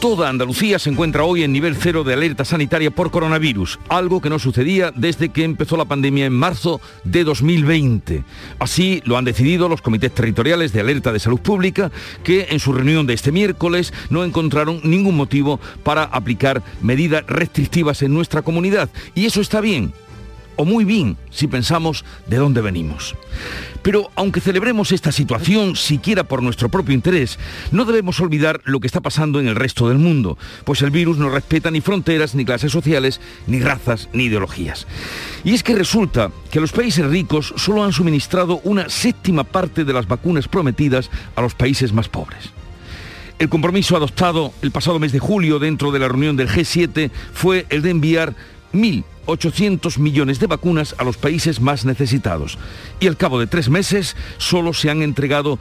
Toda Andalucía se encuentra hoy en nivel cero de alerta sanitaria por coronavirus, algo que no sucedía desde que empezó la pandemia en marzo de 2020. Así lo han decidido los comités territoriales de alerta de salud pública, que en su reunión de este miércoles no encontraron ningún motivo para aplicar medidas restrictivas en nuestra comunidad. Y eso está bien, o muy bien si pensamos de dónde venimos. Pero aunque celebremos esta situación siquiera por nuestro propio interés, no debemos olvidar lo que está pasando en el resto del mundo, pues el virus no respeta ni fronteras, ni clases sociales, ni razas, ni ideologías. Y es que resulta que los países ricos solo han suministrado una séptima parte de las vacunas prometidas a los países más pobres. El compromiso adoptado el pasado mes de julio dentro de la reunión del G7 fue el de enviar 1.800 millones de vacunas a los países más necesitados. Y al cabo de tres meses solo se han entregado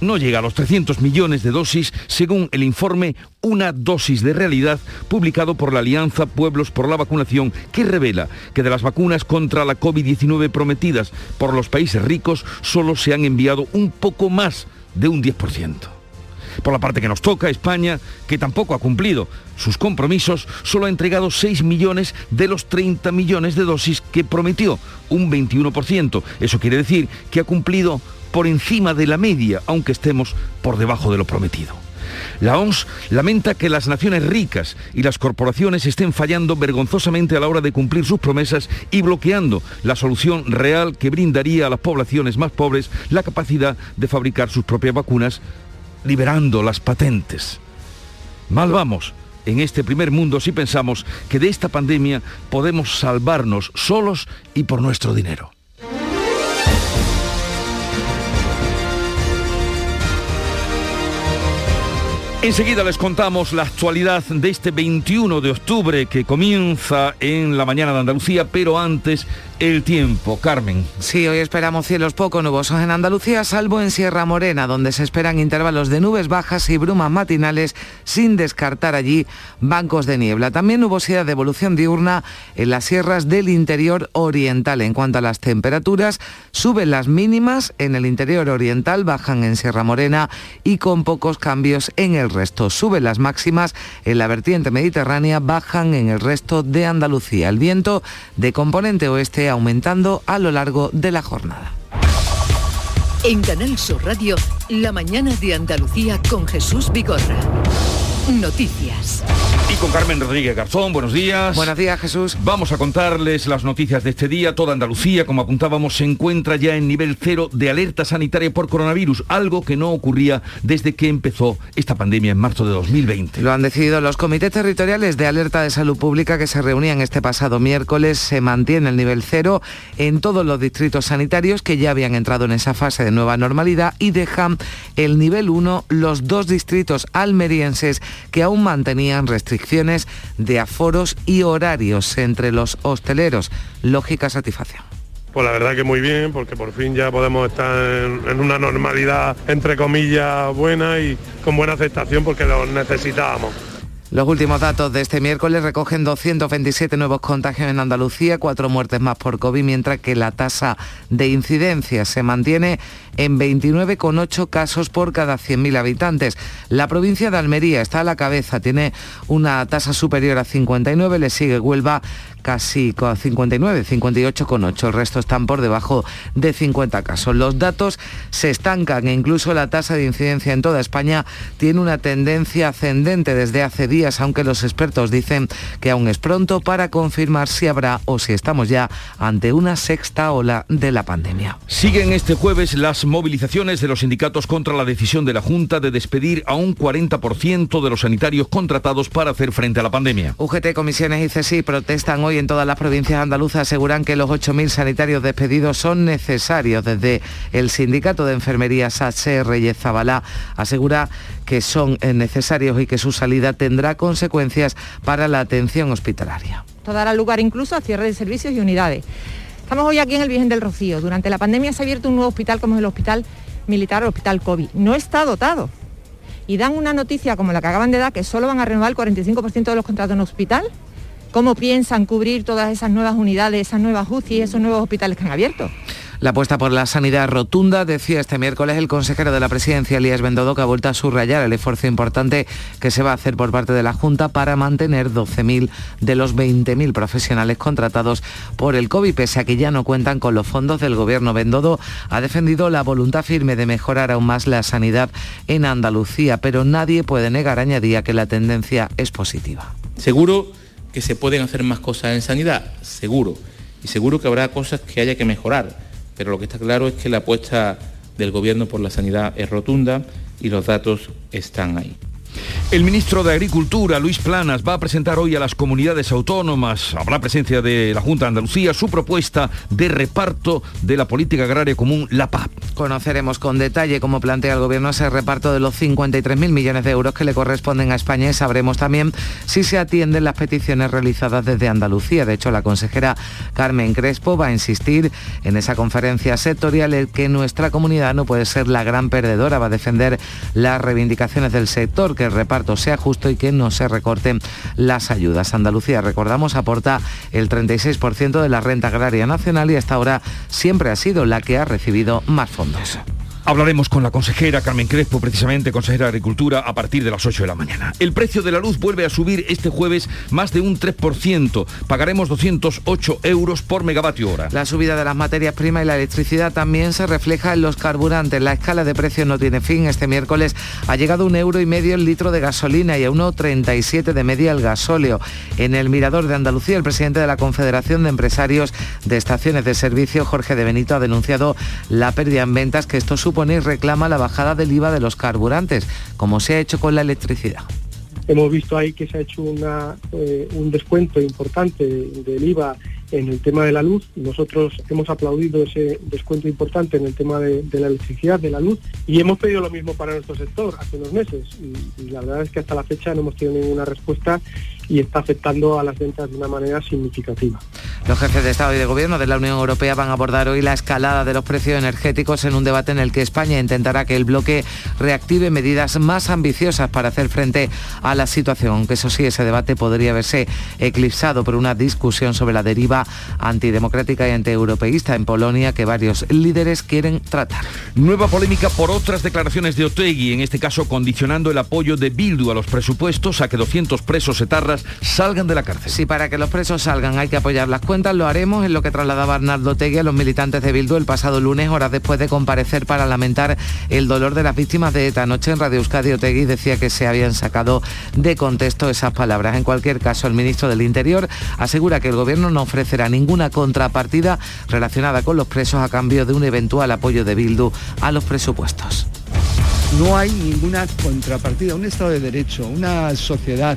no llega a los 300 millones de dosis, según el informe Una dosis de realidad, publicado por la Alianza Pueblos por la Vacunación, que revela que de las vacunas contra la COVID-19 prometidas por los países ricos, solo se han enviado un poco más de un 10%. Por la parte que nos toca, España, que tampoco ha cumplido sus compromisos, solo ha entregado 6 millones de los 30 millones de dosis que prometió, un 21%. Eso quiere decir que ha cumplido por encima de la media, aunque estemos por debajo de lo prometido. La OMS lamenta que las naciones ricas y las corporaciones estén fallando vergonzosamente a la hora de cumplir sus promesas y bloqueando la solución real que brindaría a las poblaciones más pobres la capacidad de fabricar sus propias vacunas liberando las patentes. Mal vamos en este primer mundo si pensamos que de esta pandemia podemos salvarnos solos y por nuestro dinero. Enseguida les contamos la actualidad de este 21 de octubre que comienza en la mañana de Andalucía, pero antes el tiempo. Carmen. Sí, hoy esperamos cielos poco nubosos en Andalucía, salvo en Sierra Morena, donde se esperan intervalos de nubes bajas y brumas matinales, sin descartar allí bancos de niebla. También nubosidad de evolución diurna en las sierras del interior oriental. En cuanto a las temperaturas, suben las mínimas en el interior oriental, bajan en Sierra Morena y con pocos cambios en el resto. Suben las máximas en la vertiente mediterránea, bajan en el resto de Andalucía. El viento de componente oeste aumentando a lo largo de la jornada. En Canal Sur Radio, la mañana de Andalucía con Jesús Vigorra. Noticias. Y con Carmen Rodríguez Garzón, buenos días. Buenos días, Jesús. Vamos a contarles las noticias de este día. Toda Andalucía, como apuntábamos, se encuentra ya en nivel cero de alerta sanitaria por coronavirus, algo que no ocurría desde que empezó esta pandemia en marzo de 2020. Lo han decidido los comités territoriales de alerta de salud pública que se reunían este pasado miércoles. Se mantiene el nivel cero en todos los distritos sanitarios que ya habían entrado en esa fase de nueva normalidad y dejan el nivel 1 los dos distritos almerienses que aún mantenían restricciones de aforos y horarios entre los hosteleros. Lógica satisfacción. Pues la verdad que muy bien, porque por fin ya podemos estar en, una normalidad, entre comillas, buena y con buena aceptación porque lo necesitábamos. Los últimos datos de este miércoles recogen 227 nuevos contagios en Andalucía, cuatro muertes más por COVID, mientras que la tasa de incidencia se mantiene en 29,8 casos por cada 100.000 habitantes. La provincia de Almería está a la cabeza, tiene una tasa superior a 59, le sigue Huelva casi con 59, 58,8. El resto están por debajo de 50 casos. Los datos se estancan e incluso la tasa de incidencia en toda España tiene una tendencia ascendente desde hace días, aunque los expertos dicen que aún es pronto para confirmar si habrá o si estamos ya ante una sexta ola de la pandemia. Siguen este jueves las movilizaciones de los sindicatos contra la decisión de la Junta de despedir a un 40% de los sanitarios contratados para hacer frente a la pandemia. UGT, comisiones y CSI protestan hoy en todas las provincias andaluzas aseguran que los 8.000 sanitarios despedidos son necesarios. Desde el sindicato de enfermería SACE Reyes Zabalá asegura que son eh, necesarios y que su salida tendrá consecuencias para la atención hospitalaria. Esto dará lugar incluso a cierre de servicios y unidades. Estamos hoy aquí en el Virgen del Rocío. Durante la pandemia se ha abierto un nuevo hospital como es el Hospital Militar o Hospital COVID. No está dotado. Y dan una noticia como la que acaban de dar, que solo van a renovar el 45% de los contratos en hospital. ¿Cómo piensan cubrir todas esas nuevas unidades, esas nuevas UCI y esos nuevos hospitales que han abierto? La apuesta por la sanidad rotunda, decía este miércoles el consejero de la presidencia, Elías Bendodo, que ha vuelto a subrayar el esfuerzo importante que se va a hacer por parte de la Junta para mantener 12.000 de los 20.000 profesionales contratados por el COVID, pese a que ya no cuentan con los fondos del gobierno. Bendodo ha defendido la voluntad firme de mejorar aún más la sanidad en Andalucía, pero nadie puede negar, añadía, que la tendencia es positiva. Seguro que se pueden hacer más cosas en sanidad, seguro. Y seguro que habrá cosas que haya que mejorar pero lo que está claro es que la apuesta del Gobierno por la sanidad es rotunda y los datos están ahí. El ministro de Agricultura, Luis Planas, va a presentar hoy a las comunidades autónomas, habrá presencia de la Junta de Andalucía, su propuesta de reparto de la política agraria común, la PAP. Conoceremos con detalle cómo plantea el Gobierno ese reparto de los 53.000 millones de euros que le corresponden a España y sabremos también si se atienden las peticiones realizadas desde Andalucía. De hecho, la consejera Carmen Crespo va a insistir en esa conferencia sectorial en que nuestra comunidad no puede ser la gran perdedora, va a defender las reivindicaciones del sector, que el reparto sea justo y que no se recorten las ayudas. Andalucía, recordamos, aporta el 36% de la renta agraria nacional y hasta ahora siempre ha sido la que ha recibido más fondos. Hablaremos con la consejera Carmen Crespo, precisamente consejera de Agricultura, a partir de las 8 de la mañana. El precio de la luz vuelve a subir este jueves más de un 3%. Pagaremos 208 euros por megavatio hora. La subida de las materias primas y la electricidad también se refleja en los carburantes. La escala de precios no tiene fin. Este miércoles ha llegado un euro y medio el litro de gasolina y a 1,37 de media el gasóleo. En el Mirador de Andalucía, el presidente de la Confederación de Empresarios de Estaciones de Servicio, Jorge de Benito, ha denunciado la pérdida en ventas que esto supone y reclama la bajada del IVA de los carburantes, como se ha hecho con la electricidad. Hemos visto ahí que se ha hecho eh, un descuento importante del IVA en el tema de la luz. Nosotros hemos aplaudido ese descuento importante en el tema de, la electricidad, de la luz, y hemos pedido lo mismo para nuestro sector hace unos meses. y la verdad es que hasta la fecha no hemos tenido ninguna respuesta y está afectando a las ventas de una manera significativa. Los jefes de Estado y de Gobierno de la Unión Europea van a abordar hoy la escalada de los precios energéticos en un debate en el que España intentará que el bloque reactive medidas más ambiciosas para hacer frente a la situación, aunque eso sí, ese debate podría verse eclipsado por una discusión sobre la deriva antidemocrática y antieuropeísta en Polonia que varios líderes quieren tratar. Nueva polémica por otras declaraciones de Otegui, en este caso condicionando el apoyo de Bildu a los presupuestos a que 200 presos etarras salgan de la cárcel. Si para que los presos salgan hay que apoyar las cuentas, lo haremos, en lo que trasladaba Arnaldo Tegui a los militantes de Bildu el pasado lunes, horas después de comparecer para lamentar el dolor de las víctimas de esta noche en Radio Euskadi Otegui decía que se habían sacado de contexto esas palabras. En cualquier caso, el ministro del Interior asegura que el gobierno no ofrecerá ninguna contrapartida relacionada con los presos a cambio de un eventual apoyo de Bildu a los presupuestos. No hay ninguna contrapartida, un Estado de Derecho, una sociedad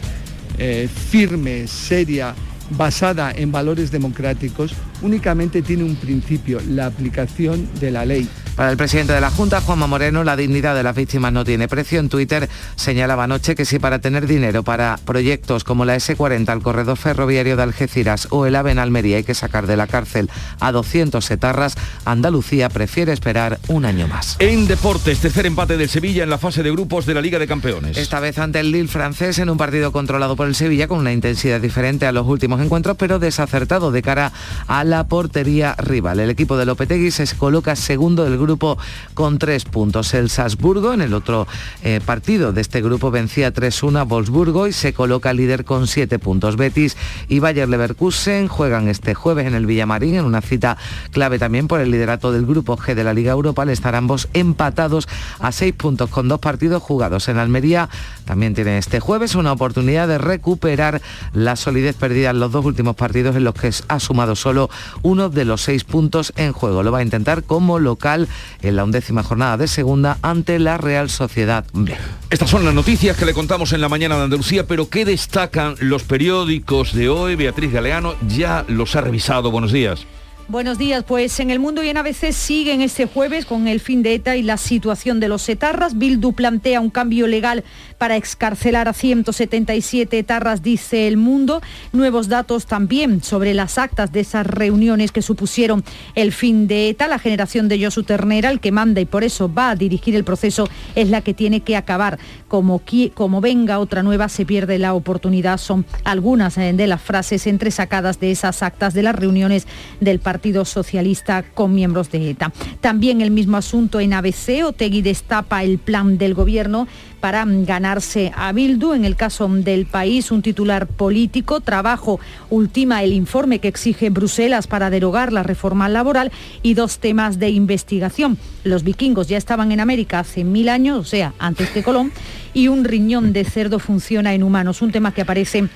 eh, firme, seria, basada en valores democráticos, únicamente tiene un principio, la aplicación de la ley. Para el presidente de la Junta, Juanma Moreno, la dignidad de las víctimas no tiene precio. En Twitter señalaba anoche que si para tener dinero para proyectos como la S40, el corredor ferroviario de Algeciras o el AVE en Almería hay que sacar de la cárcel a 200 etarras, Andalucía prefiere esperar un año más. En deportes, tercer empate del Sevilla en la fase de grupos de la Liga de Campeones. Esta vez ante el Lille francés en un partido controlado por el Sevilla con una intensidad diferente a los últimos encuentros, pero desacertado de cara a la portería rival. El equipo de Lopetegui se coloca segundo del grupo con tres puntos. El Salzburgo en el otro eh, partido de este grupo vencía 3-1 a Wolfsburgo y se coloca líder con siete puntos. Betis y Bayer Leverkusen juegan este jueves en el Villamarín en una cita clave también por el liderato del grupo G de la Liga Europa. Al estar ambos empatados a seis puntos con dos partidos jugados en Almería. También tiene este jueves una oportunidad de recuperar la solidez perdida en los dos últimos partidos en los que ha sumado solo uno de los seis puntos en juego. Lo va a intentar como local en la undécima jornada de segunda ante la Real Sociedad B. Estas son las noticias que le contamos en la mañana de Andalucía, pero ¿qué destacan los periódicos de hoy? Beatriz Galeano ya los ha revisado. Buenos días. Buenos días. Pues en el mundo y en ABC siguen este jueves con el fin de ETA y la situación de los etarras. Bildu plantea un cambio legal para excarcelar a 177 etarras, dice el mundo. Nuevos datos también sobre las actas de esas reuniones que supusieron el fin de ETA. La generación de Josu Ternera, el que manda y por eso va a dirigir el proceso, es la que tiene que acabar. Como, como venga otra nueva, se pierde la oportunidad. Son algunas eh, de las frases entresacadas de esas actas de las reuniones del Partido Partido Socialista con miembros de ETA. También el mismo asunto en ABC, Otegui destapa el plan del gobierno para ganarse a Bildu. En el caso del país, un titular político, trabajo ultima el informe que exige Bruselas para derogar la reforma laboral y dos temas de investigación. Los vikingos ya estaban en América hace mil años, o sea, antes que Colón, y un riñón de cerdo funciona en humanos, un tema que aparece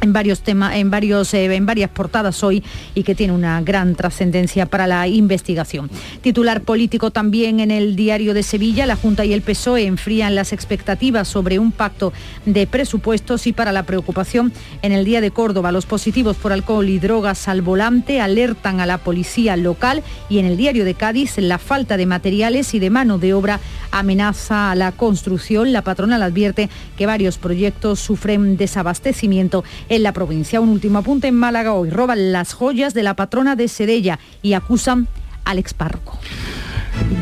en varios temas, en varios, eh, en varias portadas hoy y que tiene una gran trascendencia para la investigación. Titular político también en el diario de Sevilla, la Junta y el PSOE enfrían las expectativas sobre un pacto de presupuestos y para la preocupación en el día de Córdoba. Los positivos por alcohol y drogas al volante alertan a la policía local y en el diario de Cádiz la falta de materiales y de mano de obra amenaza a la construcción. La patronal advierte que varios proyectos sufren desabastecimiento en la provincia. Un último apunte en Málaga hoy. Roban las joyas de la patrona de Sedella y acusan al expárroco.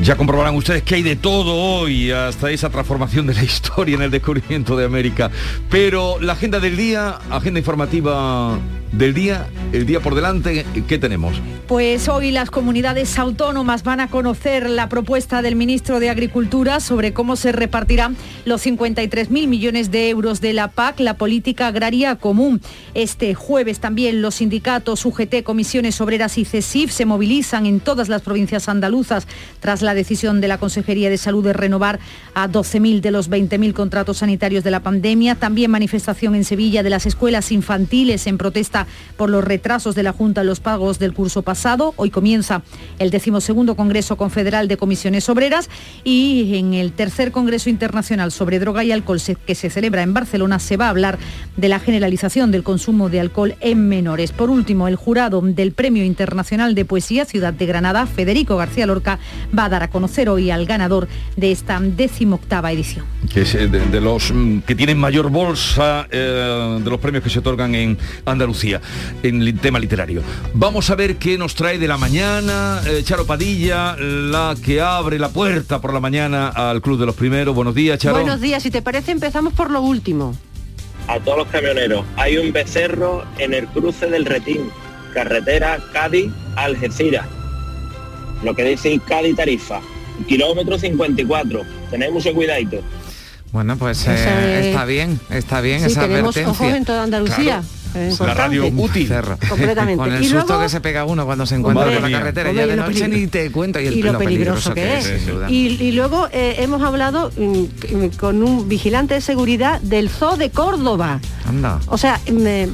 Ya comprobarán ustedes que hay de todo hoy, hasta esa transformación de la historia en el descubrimiento de América. Pero la agenda del día, agenda informativa del día, el día por delante, ¿qué tenemos? Pues hoy las comunidades autónomas van a conocer la propuesta del ministro de Agricultura sobre cómo se repartirán los 53.000 millones de euros de la PAC, la política agraria común. Este jueves también los sindicatos UGT, comisiones obreras y CESIF se movilizan en todas las provincias andaluzas tras la decisión de la Consejería de Salud de renovar a 12.000 de los 20.000 contratos sanitarios de la pandemia. También manifestación en Sevilla de las escuelas infantiles en protesta por los retrasos de la Junta en los pagos del curso pasado. Hoy comienza el decimosegundo Congreso Confederal de Comisiones Obreras y en el tercer Congreso Internacional sobre Droga y Alcohol que se celebra en Barcelona se va a hablar de la generalización del consumo de alcohol en menores. Por último, el jurado del Premio Internacional de Poesía Ciudad de Granada, Federico García Lorca, va a dar a conocer hoy al ganador de esta decimoctava edición. Que es eh, de, los mm, que tienen mayor bolsa eh, de los premios que se otorgan en Andalucía en el tema literario. Vamos a ver qué nos trae de la mañana eh, Charo Padilla, la que abre la puerta por la mañana al Club de los Primeros. Buenos días, Charo. Buenos días, si te parece empezamos por lo último. A todos los camioneros, hay un becerro en el cruce del Retín, carretera Cádiz-Algeciras. Lo que dice Cádiz Tarifa, kilómetro 54. Tened mucho cuidadito. Bueno, pues eh, está bien, está bien esa tenemos ojos en toda Andalucía. La radio útil. Completamente. Con el susto que se pega uno cuando se encuentra en la carretera. ya de noche ni te cuento. Y, lo, peligroso, que, es. y, luego eh, hemos hablado mm, con un vigilante de seguridad del Zoo de Córdoba. Anda. O sea, me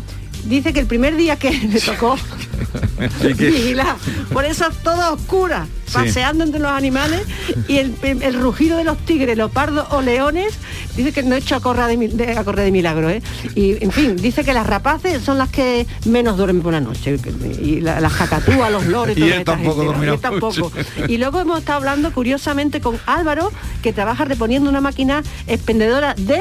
dice que el primer día que le tocó por eso toda oscura, paseando entre los animales y el, rugido de los tigres, leopardos o leones, dice que no he hecho a correr de, de milagro, ¿eh? Y en fin, dice que las rapaces son las que menos duermen por la noche, y las jacatúas, los lores, y él tampoco, tampoco. Y luego hemos estado hablando curiosamente con Álvaro, que trabaja reponiendo una máquina expendedora de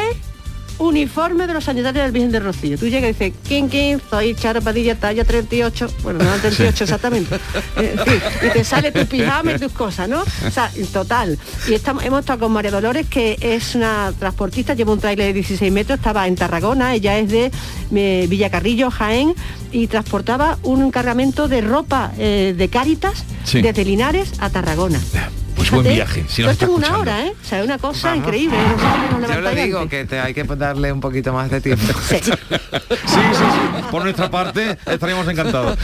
uniforme de los sanitarios del Virgen de Rocío. Tú llegas y dices, ¿quién, quién? Soy Charo Padilla, talla 38. Bueno, no 38 exactamente. Eh, y te sale tu pijama y tus cosas, ¿no? O sea, total. Y estamos, hemos estado con María Dolores, que es una transportista, lleva un trailer de 16 metros, estaba en Tarragona, ella es de eh, Villacarrillo, Jaén, y transportaba un cargamento de ropa eh, de Cáritas desde Linares a Tarragona. Pues buen viaje. Si esto es una hora, ¿eh? O sea, es una cosa increíble. Yo le digo que te, hay que darle un poquito más de tiempo. Sí. sí, sí, Por nuestra parte estaríamos encantados.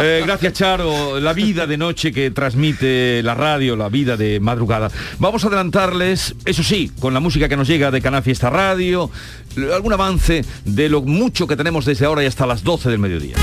Eh, gracias, Charo. La vida de noche que transmite la radio, la vida de madrugada. Vamos a adelantarles, eso sí, con la música que nos llega de Canal Fiesta Radio, algún avance de lo mucho que tenemos desde ahora y hasta las 12 del mediodía.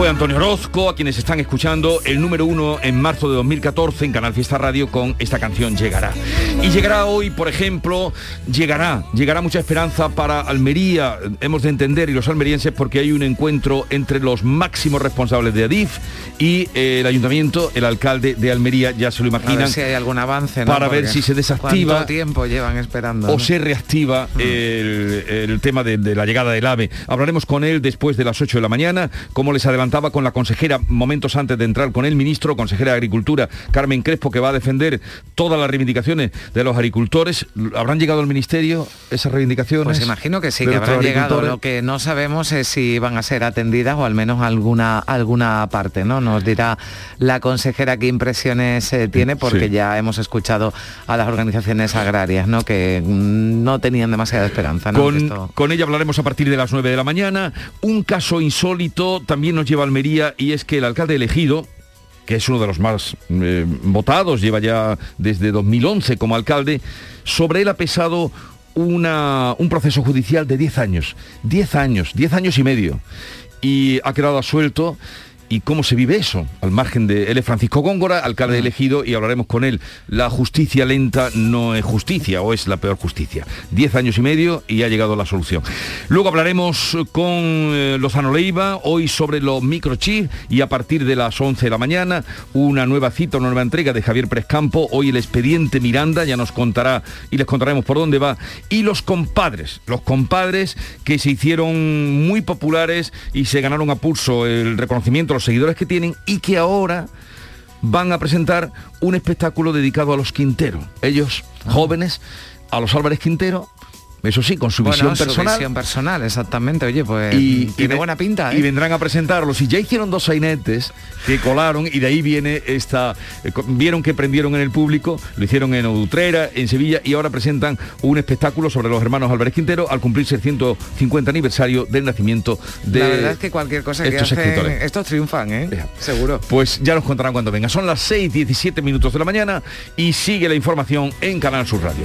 Fue Antonio Orozco, a quienes están escuchando, el número uno en marzo de 2014 en Canal Fiesta Radio con esta canción Llegará. Y llegará hoy, por ejemplo, llegará, llegará mucha esperanza para Almería, hemos de entender, y los almerienses, porque hay un encuentro entre los máximos responsables de Adif y eh, el ayuntamiento, el alcalde de Almería, ya se lo imaginan. A ver si hay algún avance, ¿no? Para ver si se desactiva. ¿Cuánto tiempo llevan esperando? o no? se reactiva el, el tema de, de la llegada del AVE. Hablaremos con él después de las 8 de la mañana, como les adelantaba con la consejera momentos antes de entrar con el ministro, consejera de Agricultura, Carmen Crespo, que va a defender todas las reivindicaciones de los agricultores. ¿Habrán llegado al ministerio esas reivindicaciones? Pues imagino que sí, que habrán llegado. Lo que no sabemos es si van a ser atendidas o al menos alguna alguna parte, ¿no? Nos dirá la consejera qué impresiones eh, tiene, porque Sí. ya hemos escuchado a las organizaciones agrarias, ¿no? Que mm, no tenían demasiada esperanza, ¿no? Con, esto- con ella hablaremos a partir de las 9 de la mañana. Un caso insólito también nos lleva Almería y es que el alcalde elegido, que es uno de los más eh, votados, lleva ya desde 2011 como alcalde, sobre él ha pesado una- un proceso judicial de 10 años. 10 años, 10 años y medio. Y ha quedado absuelto. ¿Y cómo se vive eso? Al margen de... Él es Francisco Góngora, alcalde elegido, y hablaremos con él. La justicia lenta no es justicia, o es la peor justicia. Diez años y medio y ha llegado la solución. Luego hablaremos con eh, Lozano Leiva, hoy sobre los microchips, y a partir de las 11 de la mañana, una nueva cita, una nueva entrega de Javier Prescampo. Hoy el expediente Miranda, ya nos contará y les contaremos por dónde va. Y los compadres, los compadres que se hicieron muy populares y se ganaron a pulso el reconocimiento, los seguidores que tienen y que ahora van a presentar un espectáculo dedicado a los Quintero. Ellos, jóvenes, a los Álvarez Quintero, eso sí, con su Bueno, visión su personal. visión personal, exactamente. Oye, pues y, tiene buena pinta, ¿eh? y vendrán a presentarlos y ya hicieron dos sainetes que colaron y de ahí viene esta eh, vieron que prendieron en el público lo hicieron en Utrera en Sevilla y ahora presentan un espectáculo sobre los hermanos Álvarez Quintero al cumplirse el 150 aniversario del nacimiento de La verdad es que cualquier cosa que estos hacen, escritores. estos triunfan, ¿eh? Seguro. Pues ya nos contarán cuando venga. Son las 6, 17 minutos de la mañana y sigue la información en Canal Sur Radio.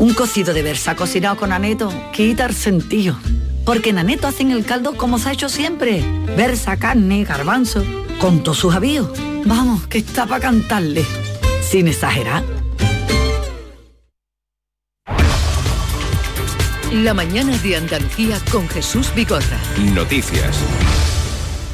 Un cocido de versa cocinado con aneto quita el sentido. Porque en aneto hacen el caldo como se ha hecho siempre. Versa, carne, garbanzo, con todos sus avíos. Vamos, que está para cantarle. Sin exagerar. La mañana de Andalucía con Jesús Vigorra. Noticias.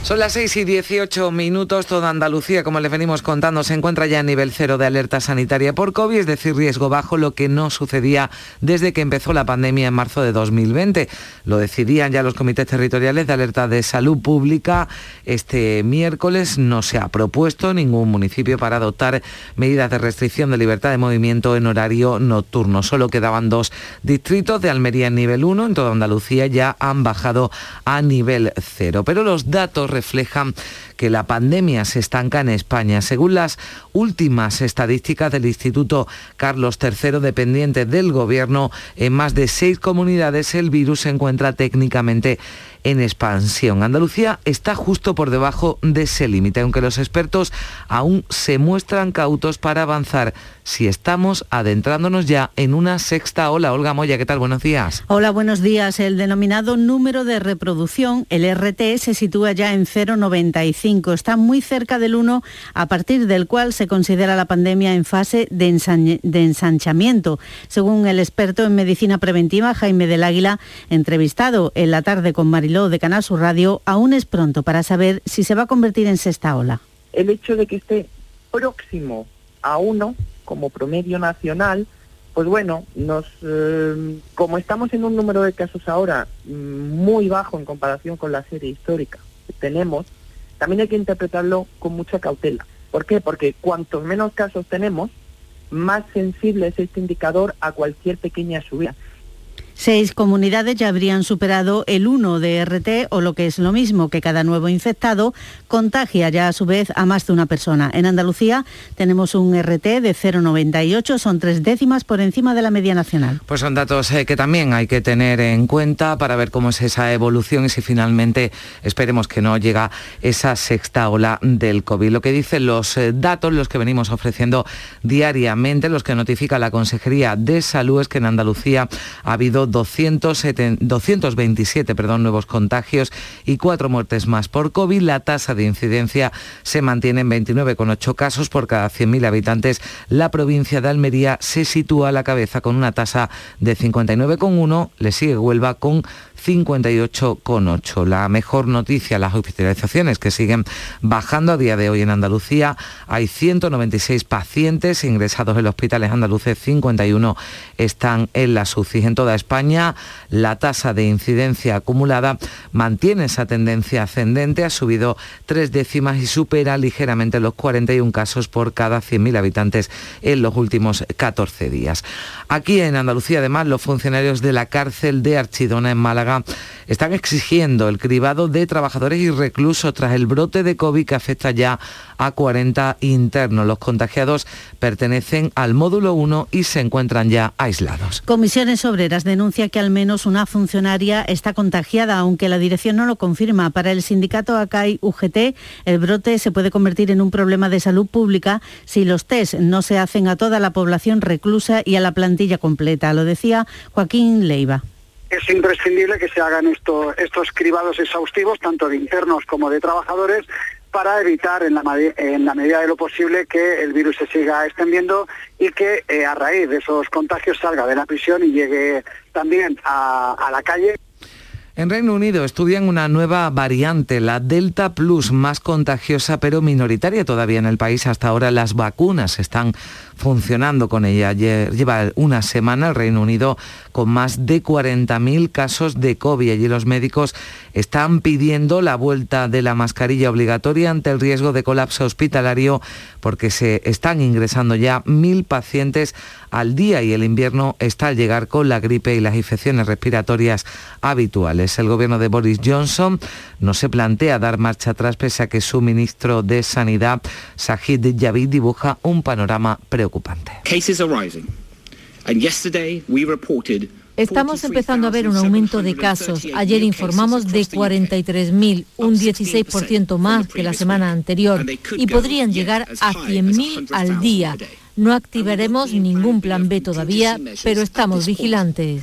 Son las 6 y 18 minutos, toda Andalucía, como les venimos contando, se encuentra ya a nivel cero de alerta sanitaria por COVID, es decir, riesgo bajo, lo que no sucedía desde que empezó la pandemia en marzo de 2020. Lo decidían ya los comités territoriales de alerta de salud pública. Este miércoles no se ha propuesto ningún municipio para adoptar medidas de restricción de libertad de movimiento en horario nocturno. Solo quedaban dos distritos de Almería en nivel 1, en toda Andalucía ya han bajado a nivel cero. Pero los datos reflejan que la pandemia se estanca en España. Según las últimas estadísticas del Instituto Carlos III, dependiente del Gobierno, en más de seis comunidades el virus se encuentra técnicamente en expansión. Andalucía está justo por debajo de ese límite, aunque los expertos aún se muestran cautos para avanzar si estamos adentrándonos ya en una sexta ola. Olga Moya, ¿qué tal? Buenos días. Hola, buenos días. El denominado número de reproducción, el RT, se sitúa ya en 0,95. Está muy cerca del 1, a partir del cual se considera la pandemia en fase de, ensanchamiento. Según el experto en medicina preventiva, Jaime del Águila, entrevistado en la tarde con Mariló de Canal Sur Radio, aún es pronto para saber si se va a convertir en sexta ola. el hecho de que esté próximo a uno como promedio nacional, pues bueno, nos eh, como estamos en un número de casos ahora mm, muy bajo en comparación con la serie histórica que tenemos, también hay que interpretarlo con mucha cautela. ¿Por qué? Porque cuantos menos casos tenemos, más sensible es este indicador a cualquier pequeña subida. Seis comunidades ya habrían superado el 1 de RT o lo que es lo mismo que cada nuevo infectado contagia ya a su vez a más de una persona. En Andalucía tenemos un RT de 0,98, son tres décimas por encima de la media nacional. Pues son datos eh, que también hay que tener en cuenta para ver cómo es esa evolución y si finalmente esperemos que no llega esa sexta ola del COVID. Lo que dicen los eh, datos, los que venimos ofreciendo diariamente, los que notifica la Consejería de Salud, es que en Andalucía ha habido 227 perdón, nuevos contagios y cuatro muertes más por COVID. La tasa de incidencia se mantiene en 29,8 casos por cada 100.000 habitantes. La provincia de Almería se sitúa a la cabeza con una tasa de 59,1. Le sigue Huelva con 58,8. La mejor noticia, las hospitalizaciones que siguen bajando a día de hoy en Andalucía. Hay 196 pacientes ingresados en los hospitales andaluces, 51 están en la SUCI. En toda España, la tasa de incidencia acumulada mantiene esa tendencia ascendente, ha subido tres décimas y supera ligeramente los 41 casos por cada 100.000 habitantes en los últimos 14 días. Aquí en Andalucía, además, los funcionarios de la cárcel de Archidona en Málaga están exigiendo el cribado de trabajadores y reclusos tras el brote de COVID que afecta ya a 40 internos. Los contagiados pertenecen al módulo 1 y se encuentran ya aislados. Comisiones Obreras denuncia que al menos una funcionaria está contagiada, aunque la dirección no lo confirma. Para el sindicato ACAI UGT, el brote se puede convertir en un problema de salud pública si los test no se hacen a toda la población reclusa y a la plantilla completa. Lo decía Joaquín Leiva es imprescindible que se hagan estos, estos cribados exhaustivos, tanto de internos como de trabajadores, para evitar en la, en la medida de lo posible que el virus se siga extendiendo y que eh, a raíz de esos contagios salga de la prisión y llegue también a la calle. En Reino Unido estudian una nueva variante, la Delta Plus, más contagiosa pero minoritaria todavía en el país. Hasta ahora las vacunas están funcionando con ella. Lleva una semana el Reino Unido con más de 40.000 casos de COVID. Allí los médicos están pidiendo la vuelta de la mascarilla obligatoria ante el riesgo de colapso hospitalario porque se están ingresando ya mil pacientes al día y el invierno está al llegar con la gripe y las infecciones respiratorias habituales. El gobierno de Boris Johnson no se plantea dar marcha atrás pese a que su ministro de Sanidad, Sajid Javid, dibuja un panorama preocupante. Estamos empezando a ver un aumento de casos. Ayer informamos de 43.000, un 16% más que la semana anterior, y podrían llegar a 100.000 al día. No activaremos ningún plan B todavía, pero estamos vigilantes.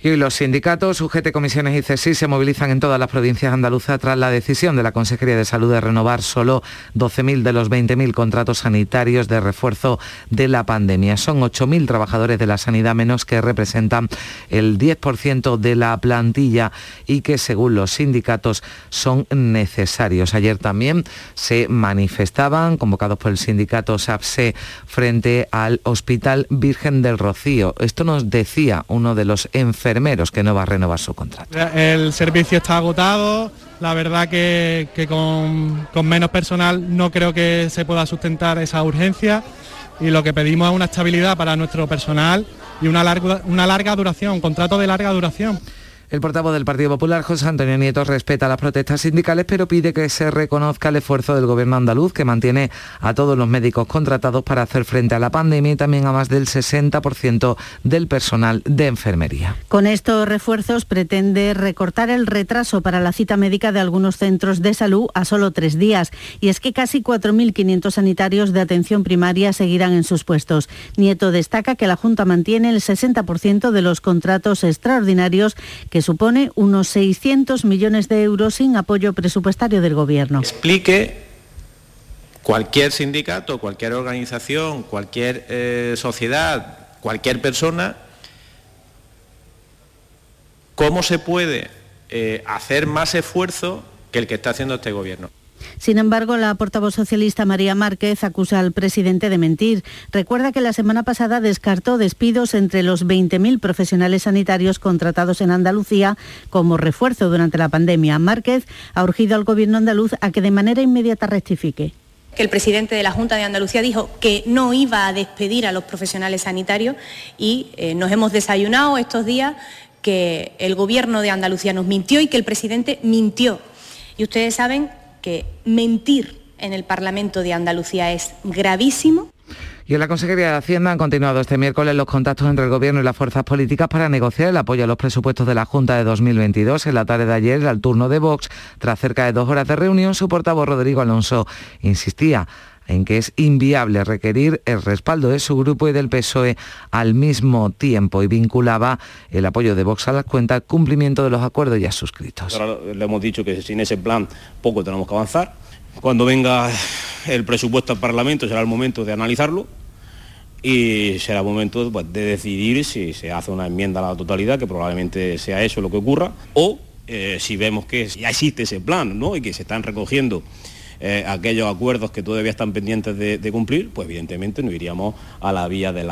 Y los sindicatos, UGT, comisiones y CESI se movilizan en todas las provincias andaluzas tras la decisión de la Consejería de Salud de renovar solo 12.000 de los 20.000 contratos sanitarios de refuerzo de la pandemia. Son 8.000 trabajadores de la sanidad menos que representan el 10% de la plantilla y que según los sindicatos son necesarios. Ayer también se manifestaban, convocados por el sindicato SAPSE, frente al Hospital Virgen del Rocío. Esto nos decía uno de los enfermos que no va a renovar su contrato. El servicio está agotado, la verdad que, con, menos personal no creo que se pueda sustentar esa urgencia y lo que pedimos es una estabilidad para nuestro personal y una larga, una larga duración, un contrato de larga duración. El portavoz del Partido Popular, José Antonio Nieto, respeta las protestas sindicales, pero pide que se reconozca el esfuerzo del gobierno andaluz, que mantiene a todos los médicos contratados para hacer frente a la pandemia y también a más del 60% del personal de enfermería. Con estos refuerzos pretende recortar el retraso para la cita médica de algunos centros de salud a solo tres días. Y es que casi 4.500 sanitarios de atención primaria seguirán en sus puestos. Nieto destaca que la Junta mantiene el 60% de los contratos extraordinarios que supone unos 600 millones de euros sin apoyo presupuestario del Gobierno. Explique cualquier sindicato, cualquier organización, cualquier eh, sociedad, cualquier persona, cómo se puede eh, hacer más esfuerzo que el que está haciendo este Gobierno. Sin embargo, la portavoz socialista María Márquez acusa al presidente de mentir. Recuerda que la semana pasada descartó despidos entre los 20.000 profesionales sanitarios contratados en Andalucía como refuerzo durante la pandemia. Márquez ha urgido al gobierno andaluz a que de manera inmediata rectifique. que el presidente de la Junta de Andalucía dijo que no iba a despedir a los profesionales sanitarios y eh, nos hemos desayunado estos días que el gobierno de Andalucía nos mintió y que el presidente mintió. Y ustedes saben que mentir en el Parlamento de Andalucía es gravísimo. Y en la Consejería de Hacienda han continuado este miércoles los contactos entre el Gobierno y las fuerzas políticas para negociar el apoyo a los presupuestos de la Junta de 2022. En la tarde de ayer, al turno de Vox, tras cerca de dos horas de reunión, su portavoz Rodrigo Alonso insistía en que es inviable requerir el respaldo de su grupo y del PSOE al mismo tiempo y vinculaba el apoyo de Vox a las cuentas cumplimiento de los acuerdos ya suscritos. Le hemos dicho que sin ese plan poco tenemos que avanzar. Cuando venga el presupuesto al Parlamento será el momento de analizarlo y será momento pues, de decidir si se hace una enmienda a la totalidad, que probablemente sea eso lo que ocurra, o eh, si vemos que ya existe ese plan ¿no? y que se están recogiendo eh, aquellos acuerdos que todavía están pendientes de, cumplir, pues evidentemente no iríamos a la vía de,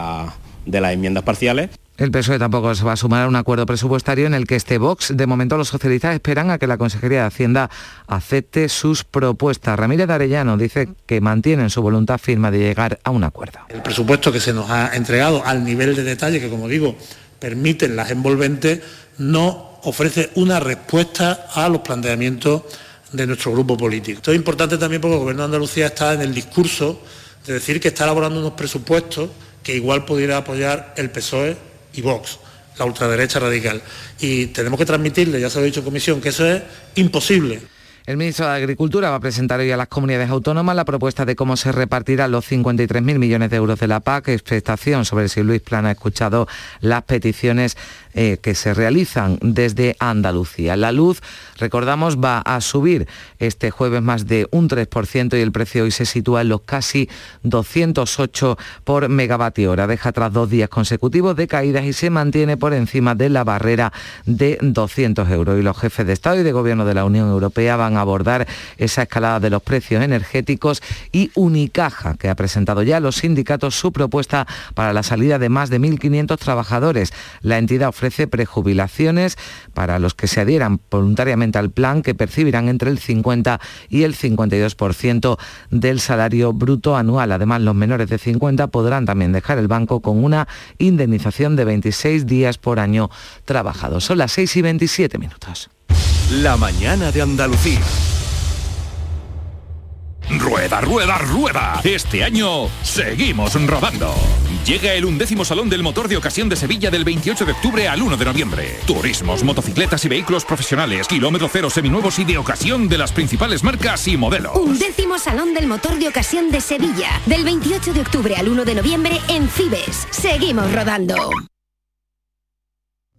de las enmiendas parciales. El PSOE tampoco se va a sumar a un acuerdo presupuestario en el que este Vox, de momento los socialistas esperan a que la Consejería de Hacienda acepte sus propuestas. Ramírez de Arellano dice que mantienen su voluntad firme de llegar a un acuerdo. El presupuesto que se nos ha entregado al nivel de detalle que, como digo, permiten las envolventes, no ofrece una respuesta a los planteamientos de nuestro grupo político. Esto es importante también porque el Gobierno de Andalucía está en el discurso de decir que está elaborando unos presupuestos que igual pudiera apoyar el PSOE y Vox, la ultraderecha radical. Y tenemos que transmitirle, ya se lo he dicho en comisión, que eso es imposible. El ministro de Agricultura va a presentar hoy a las comunidades autónomas la propuesta de cómo se repartirán los 53.000 millones de euros de la PAC, expectación sobre si Luis Plana ha escuchado las peticiones eh, que se realizan desde Andalucía. La luz, recordamos, va a subir este jueves más de un 3% y el precio hoy se sitúa en los casi 208 por megavatio hora. Deja tras dos días consecutivos de caídas y se mantiene por encima de la barrera de 200 euros. Y los jefes de Estado y de Gobierno de la Unión Europea van abordar esa escalada de los precios energéticos y Unicaja, que ha presentado ya a los sindicatos su propuesta para la salida de más de 1.500 trabajadores. La entidad ofrece prejubilaciones para los que se adhieran voluntariamente al plan que percibirán entre el 50 y el 52% del salario bruto anual. Además, los menores de 50 podrán también dejar el banco con una indemnización de 26 días por año trabajado. Son las 6 y 27 minutos. La mañana de Andalucía. Rueda, rueda, rueda. Este año seguimos rodando. Llega el undécimo Salón del Motor de Ocasión de Sevilla del 28 de octubre al 1 de noviembre. Turismos, motocicletas y vehículos profesionales, kilómetro cero seminuevos y de ocasión de las principales marcas y modelos. Undécimo Salón del Motor de Ocasión de Sevilla del 28 de octubre al 1 de noviembre en Cibes. Seguimos rodando.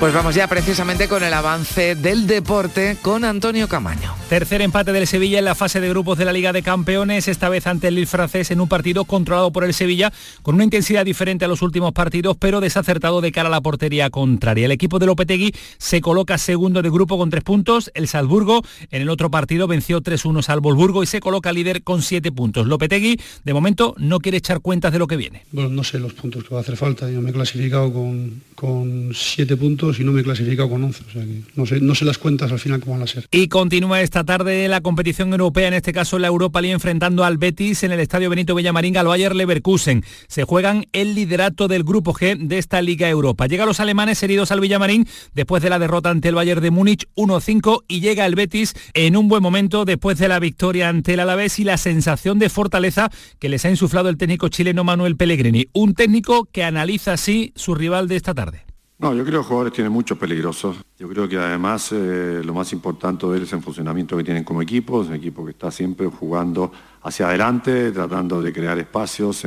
Pues vamos ya precisamente con el avance del deporte con Antonio Camaño. Tercer empate del Sevilla en la fase de grupos de la Liga de Campeones, esta vez ante el Lille francés en un partido controlado por el Sevilla, con una intensidad diferente a los últimos partidos, pero desacertado de cara a la portería contraria. El equipo de Lopetegui se coloca segundo de grupo con tres puntos. El Salzburgo en el otro partido venció 3-1 al Volburgo y se coloca líder con siete puntos. Lopetegui, de momento, no quiere echar cuentas de lo que viene. Bueno, no sé los puntos que va a hacer falta. Yo me he clasificado con, con siete puntos y no me he clasificado con 11. O sea que no sé, las cuentas al final cómo van a ser. Y continúa esta tarde la competición europea, en este caso la Europa League, enfrentando al Betis en el Estadio Benito Villamarín al Bayer Leverkusen. Se juegan el liderato del Grupo G de esta Liga Europa. Llega los alemanes heridos al Villamarín después de la derrota ante el Bayern de Múnich 1-5 y llega el Betis en un buen momento después de la victoria ante el Alavés y la sensación de fortaleza que les ha insuflado el técnico chileno Manuel Pellegrini. Un técnico que analiza así su rival de esta tarde. No, yo creo que los jugadores tienen muchos peligrosos. Yo creo que además eh, lo más importante de él es el funcionamiento que tienen como equipo. Es un equipo que está siempre jugando hacia adelante, tratando de crear espacios.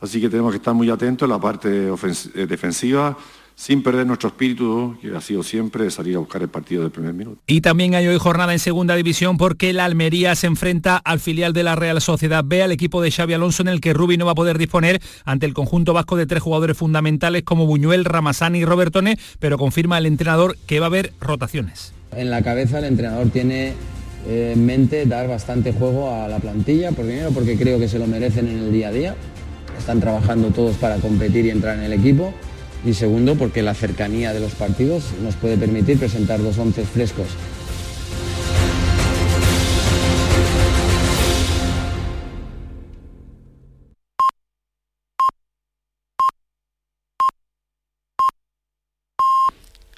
Así que tenemos que estar muy atentos en la parte eh, defensiva, sin perder nuestro espíritu, que ha sido siempre de salir a buscar el partido del primer minuto. Y también hay hoy jornada en segunda división porque la Almería se enfrenta al filial de la Real Sociedad B, al equipo de Xavi Alonso, en el que Rubi no va a poder disponer ante el conjunto vasco de tres jugadores fundamentales como Buñuel, Ramasani y Robertone, pero confirma el entrenador que va a haber rotaciones. En la cabeza el entrenador tiene eh, en mente dar bastante juego a la plantilla, por primero porque creo que se lo merecen en el día a día, están trabajando todos para competir y entrar en el equipo y segundo porque la cercanía de los partidos nos puede permitir presentar dos once frescos.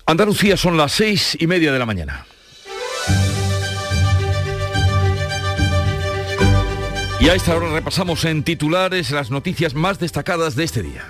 Andalucía son las seis y media de la mañana. Y a esta hora repasamos en titulares las noticias más destacadas de este día.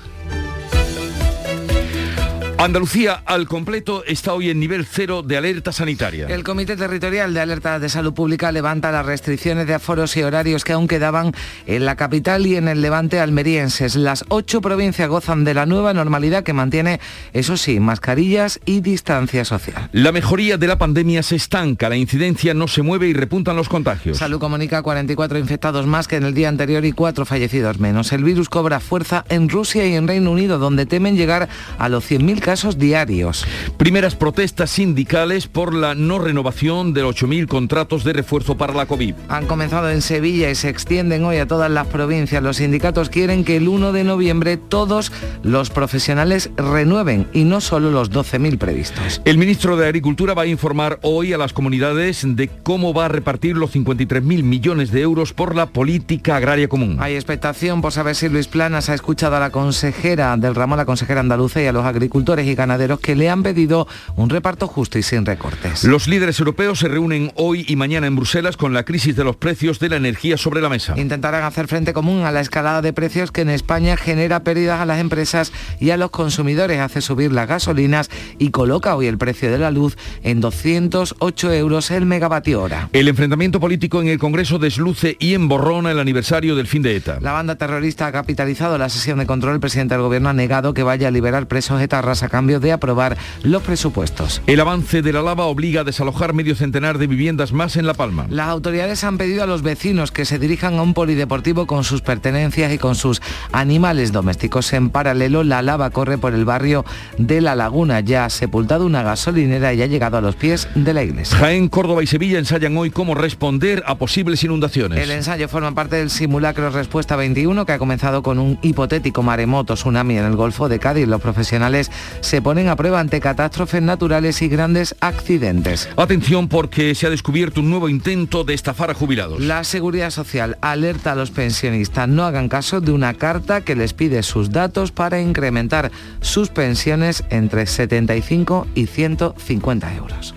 Andalucía al completo está hoy en nivel cero de alerta sanitaria. El Comité Territorial de Alerta de Salud Pública levanta las restricciones de aforos y horarios que aún quedaban en la capital y en el levante almerienses. Las ocho provincias gozan de la nueva normalidad que mantiene, eso sí, mascarillas y distancia social. La mejoría de la pandemia se estanca, la incidencia no se mueve y repuntan los contagios. Salud comunica 44 infectados más que en el día anterior y cuatro fallecidos menos. El virus cobra fuerza en Rusia y en Reino Unido, donde temen llegar a los 100.000 casos diarios. Primeras protestas sindicales por la no renovación de 8.000 contratos de refuerzo para la COVID. Han comenzado en Sevilla y se extienden hoy a todas las provincias. Los sindicatos quieren que el 1 de noviembre todos los profesionales renueven y no solo los 12.000 previstos. El ministro de Agricultura va a informar hoy a las comunidades de cómo va a repartir los 53.000 millones de euros por la política agraria común. Hay expectación por saber si Luis Planas ha escuchado a la consejera del ramo, la consejera andaluza y a los agricultores y ganaderos que le han pedido un reparto justo y sin recortes. Los líderes europeos se reúnen hoy y mañana en Bruselas con la crisis de los precios de la energía sobre la mesa. Intentarán hacer frente común a la escalada de precios que en España genera pérdidas a las empresas y a los consumidores, hace subir las gasolinas y coloca hoy el precio de la luz en 208 euros el megavatio hora. El enfrentamiento político en el Congreso desluce y emborrona el aniversario del fin de ETA. La banda terrorista ha capitalizado la sesión de control. El presidente del gobierno ha negado que vaya a liberar presos etarras a cambio de aprobar los presupuestos. El avance de la lava obliga a desalojar medio centenar de viviendas más en La Palma. Las autoridades han pedido a los vecinos que se dirijan a un polideportivo con sus pertenencias y con sus animales domésticos. En paralelo, la lava corre por el barrio de La Laguna. Ya ha sepultado una gasolinera y ha llegado a los pies de la iglesia. Jaén, Córdoba y Sevilla ensayan hoy cómo responder a posibles inundaciones. El ensayo forma parte del simulacro Respuesta 21 que ha comenzado con un hipotético maremoto tsunami en el Golfo de Cádiz. Los profesionales se ponen a prueba ante catástrofes naturales y grandes accidentes. Atención porque se ha descubierto un nuevo intento de estafar a jubilados. La Seguridad Social alerta a los pensionistas no hagan caso de una carta que les pide sus datos para incrementar sus pensiones entre 75 y 150 euros.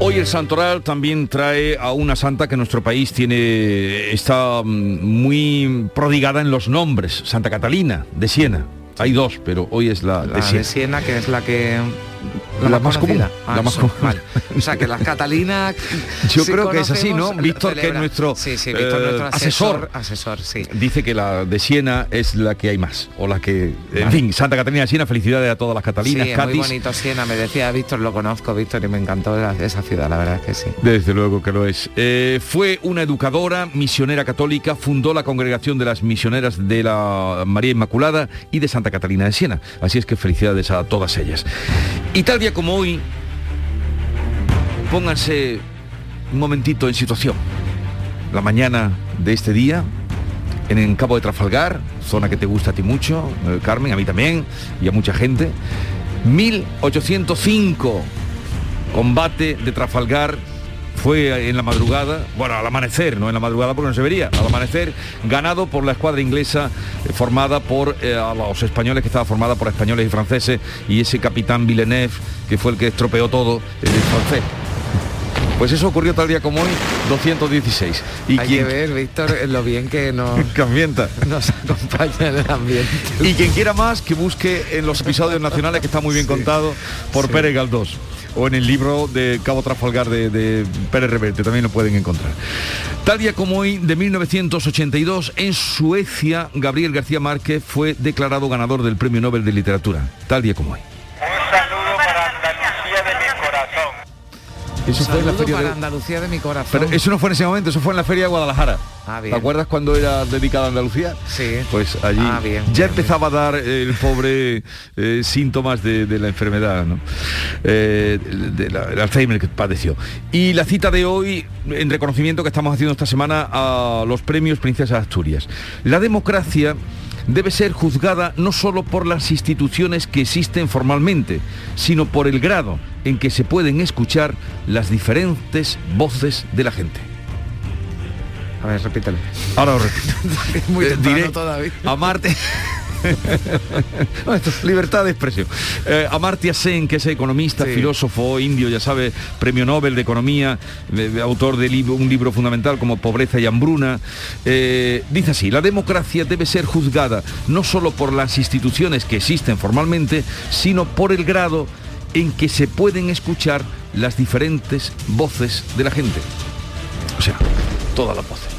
Hoy el santoral también trae a una santa que nuestro país tiene está mm, muy prodigada en los nombres, Santa Catalina de Siena. Hay dos, pero hoy es la, La de Siena, que es la que La más común, conocida. Ah, la más común. vale. O sea, que las Catalinas... Yo si creo que es así, ¿no? Víctor, que es nuestro, Sí, sí, Víctor, eh, nuestro asesor. asesor. Asesor, sí. Dice que la de Siena es la que hay más, o la que... En fin, Santa Catalina de Siena, felicidades a todas las Catalinas, muy bonito Siena, me decía Víctor, lo conozco, Víctor, y me encantó la- esa ciudad, la verdad es que sí. Desde luego que lo es. Eh, fue una educadora, misionera católica, fundó la congregación de las misioneras de la María Inmaculada y de Santa Catalina de Siena. Así es que felicidades a todas ellas. Y tal día como hoy, pónganse un momentito en situación. La mañana de este día, en el Cabo de Trafalgar, zona que te gusta a ti mucho, eh, Carmen, a mí también, y a mucha gente, 1805 combate de Trafalgar fue en la madrugada, bueno, al amanecer, no en la madrugada porque no se vería, al amanecer, ganado por la escuadra inglesa eh, formada por eh, a los españoles, que estaba formada por españoles y franceses, y ese capitán Villeneuve, que fue el que estropeó todo, el francés. Pues eso ocurrió tal día como hoy, 216. Y Hay quien, que ver, Víctor, lo bien que nos, que ambienta. nos acompaña en el ambiente. Y quien quiera más, que busque en los episodios nacionales, que está muy bien contado por Pérez Galdós. O en el libro de Cabo Trafalgar de, de Pérez Reverte, también lo pueden encontrar. Tal día como hoy, de 1982, en Suecia, Gabriel García Márquez fue declarado ganador del Premio Nobel de Literatura. Tal día como hoy. Eso fue en la feria para de- Andalucía de mi corazón. Pero eso no fue en ese momento, eso fue en la feria de Guadalajara. Ah, bien. ¿Te acuerdas cuando era dedicada a Andalucía? Sí. Pues allí Ah, bien, ya empezaba a dar el pobre eh, síntomas de, de la enfermedad, ¿no? Eh, de la- el Alzheimer que padeció. Y la cita de hoy, en reconocimiento que estamos haciendo esta semana a los premios Princesa Asturias. La democracia debe ser juzgada no solo por las instituciones que existen formalmente, sino por el grado en que se pueden escuchar las diferentes voces de la gente. A ver, repítelo. Ahora os repito. Muy Eh, diré, todavía. Esto es libertad de expresión. Eh, Amartya Sen, que es economista, filósofo indio, ya sabe, premio Nobel de Economía, de- autor de un libro fundamental como Pobreza y Hambruna, eh, dice así, la democracia debe ser juzgada no solo por las instituciones que existen formalmente, sino por el grado en que se pueden escuchar las diferentes voces de la gente. O sea, todas las voces.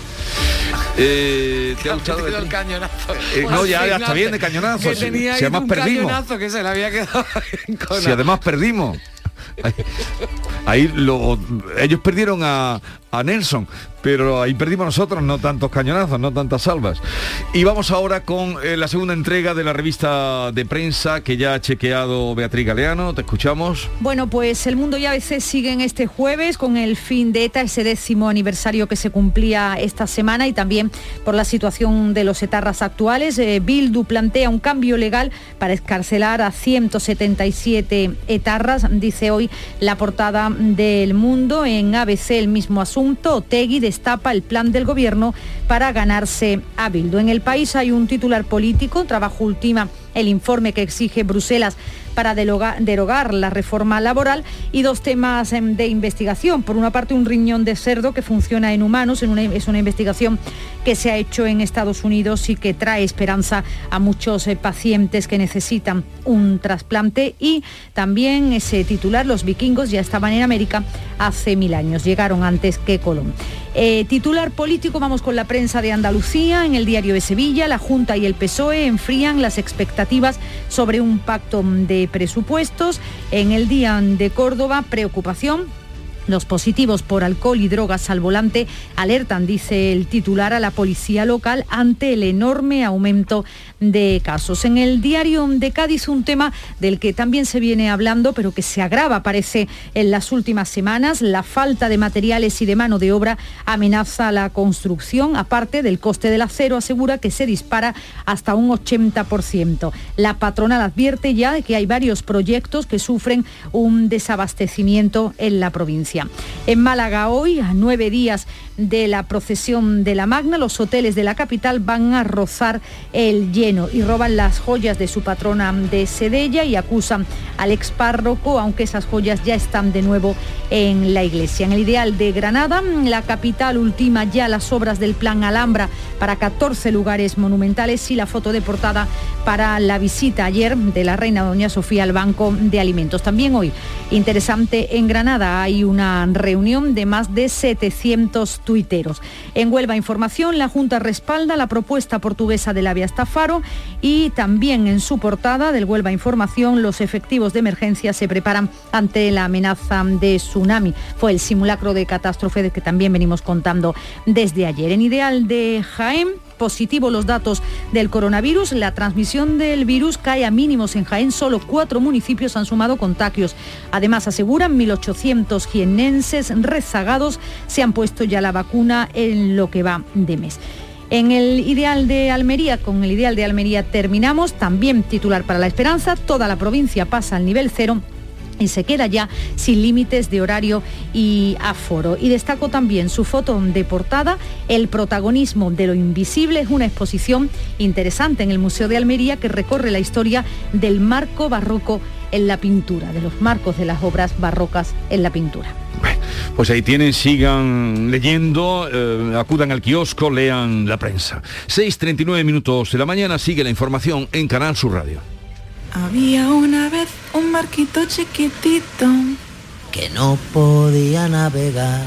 Eh, ¿Te ha gustado el cañonazo. Eh, no, ya, está bien de cañonazo. Que Si- tenía si ahí además un perdimos. cañonazo que se le había quedado en cona. Si además perdimos. Ahí, ahí lo- ellos perdieron a, a Nelson, pero ahí perdimos nosotros, no tantos cañonazos, no tantas salvas. Y vamos ahora con eh, la segunda entrega de la revista de prensa que ya ha chequeado Beatriz Galeano. Te escuchamos. Bueno, pues el mundo y ABC siguen este jueves con el fin de ETA, ese décimo aniversario que se cumplía esta semana y también por la situación de los etarras actuales. Eh, Bildu plantea un cambio legal para escarcelar a 177 etarras, dice hoy la portada del mundo. En ABC el mismo asunto, Otegui destapa el plan del gobierno para ganarse a. En el país hay un titular político, trabajo ultima el informe que exige Bruselas para deroga- derogar la reforma laboral y dos temas em, de investigación. Por una parte, un riñón de cerdo que funciona en humanos, es una investigación que se ha hecho en Estados Unidos y que trae esperanza a muchos eh, pacientes que necesitan un trasplante. Y también ese titular, los vikingos ya estaban en América hace mil años, llegaron antes que Colón. Eh, titular político, vamos con la prensa de Andalucía. En el diario de Sevilla, la Junta y el PSOE enfrían las expectativas sobre un pacto de presupuestos. En el día de Córdoba, preocupación los positivos por alcohol y drogas al volante alertan, dice el titular, a la policía local ante el enorme aumento de casos. En el diario de Cádiz un tema del que también se viene hablando, pero que se agrava, parece, en las últimas semanas. La falta de materiales y de mano de obra amenaza la construcción, aparte del coste del acero, asegura que se dispara hasta un 80%. La patronal advierte ya de que hay varios proyectos que sufren un desabastecimiento en la provincia. En Málaga hoy, a nueve días de la procesión de la Magna, los hoteles de la capital van a rozar el lleno y roban las joyas de su patrona de Sedella y acusan al ex párroco, aunque esas joyas ya están de nuevo en la iglesia. En el ideal de Granada, la capital ultima ya las obras del plan Alhambra para 14 lugares monumentales y la foto de portada para la visita ayer de la reina doña Sofía al Banco de Alimentos. También hoy, interesante, en Granada hay una reunión de más de 700 tuiteros. En Huelva Información, la Junta respalda la propuesta portuguesa de la Vía Estafaro y también en su portada del Huelva Información, los efectivos de emergencia se preparan ante la amenaza de tsunami. Fue el simulacro de catástrofe de que también venimos contando desde ayer. En Ideal de Jaén, positivo los datos del coronavirus. La transmisión del virus cae a mínimos en Jaén. Solo cuatro municipios han sumado contagios. Además, aseguran 1.800 jienenses rezagados se han puesto ya la vacuna en lo que va de mes. En el ideal de Almería, con el ideal de Almería terminamos, también titular para la esperanza, toda la provincia pasa al nivel cero y se queda ya sin límites de horario y aforo. Y destaco también su foto de portada, El protagonismo de lo invisible, es una exposición interesante en el Museo de Almería que recorre la historia del marco barroco en la pintura, de los marcos de las obras barrocas en la pintura. Pues ahí tienen, sigan leyendo, eh, acudan al kiosco, lean la prensa. 6.39 minutos de la mañana, sigue la información en Canal Sur Radio. Había una vez un barquito chiquitito que no podía navegar.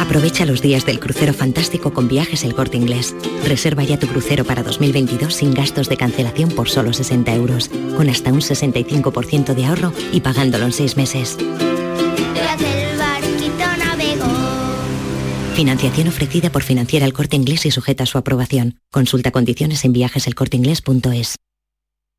Aprovecha los días del crucero fantástico con viajes El Corte Inglés. Reserva ya tu crucero para 2022 sin gastos de cancelación por solo 60 euros, con hasta un 65% de ahorro y pagándolo en seis meses. Financiación ofrecida por Financiera El Corte Inglés y sujeta a su aprobación. Consulta condiciones en viajeselcorteinglés.es.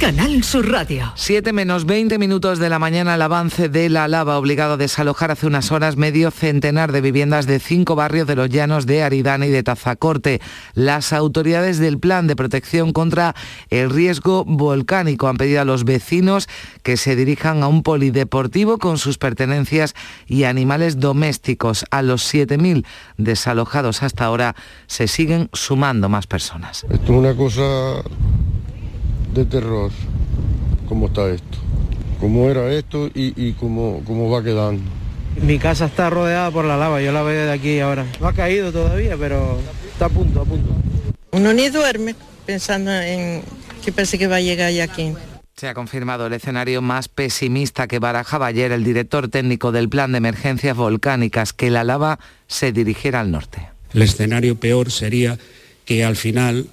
Canal Sur Radio. 7 menos 20 minutos de la mañana el avance de la lava obligado a desalojar hace unas horas medio centenar de viviendas de cinco barrios de los llanos de Aridana y de Tazacorte. Las autoridades del Plan de Protección contra el Riesgo Volcánico han pedido a los vecinos que se dirijan a un polideportivo con sus pertenencias y animales domésticos. A los 7.000 desalojados hasta ahora se siguen sumando más personas. Esto es una cosa de terror, cómo está esto, cómo era esto y, y cómo, cómo va quedando. Mi casa está rodeada por la lava, yo la veo de aquí ahora. No ha caído todavía, pero está a punto, a punto. Uno ni duerme pensando en que parece que va a llegar ya aquí. Se ha confirmado el escenario más pesimista que barajaba ayer el director técnico del Plan de Emergencias Volcánicas, que la lava se dirigiera al norte. El escenario peor sería que al final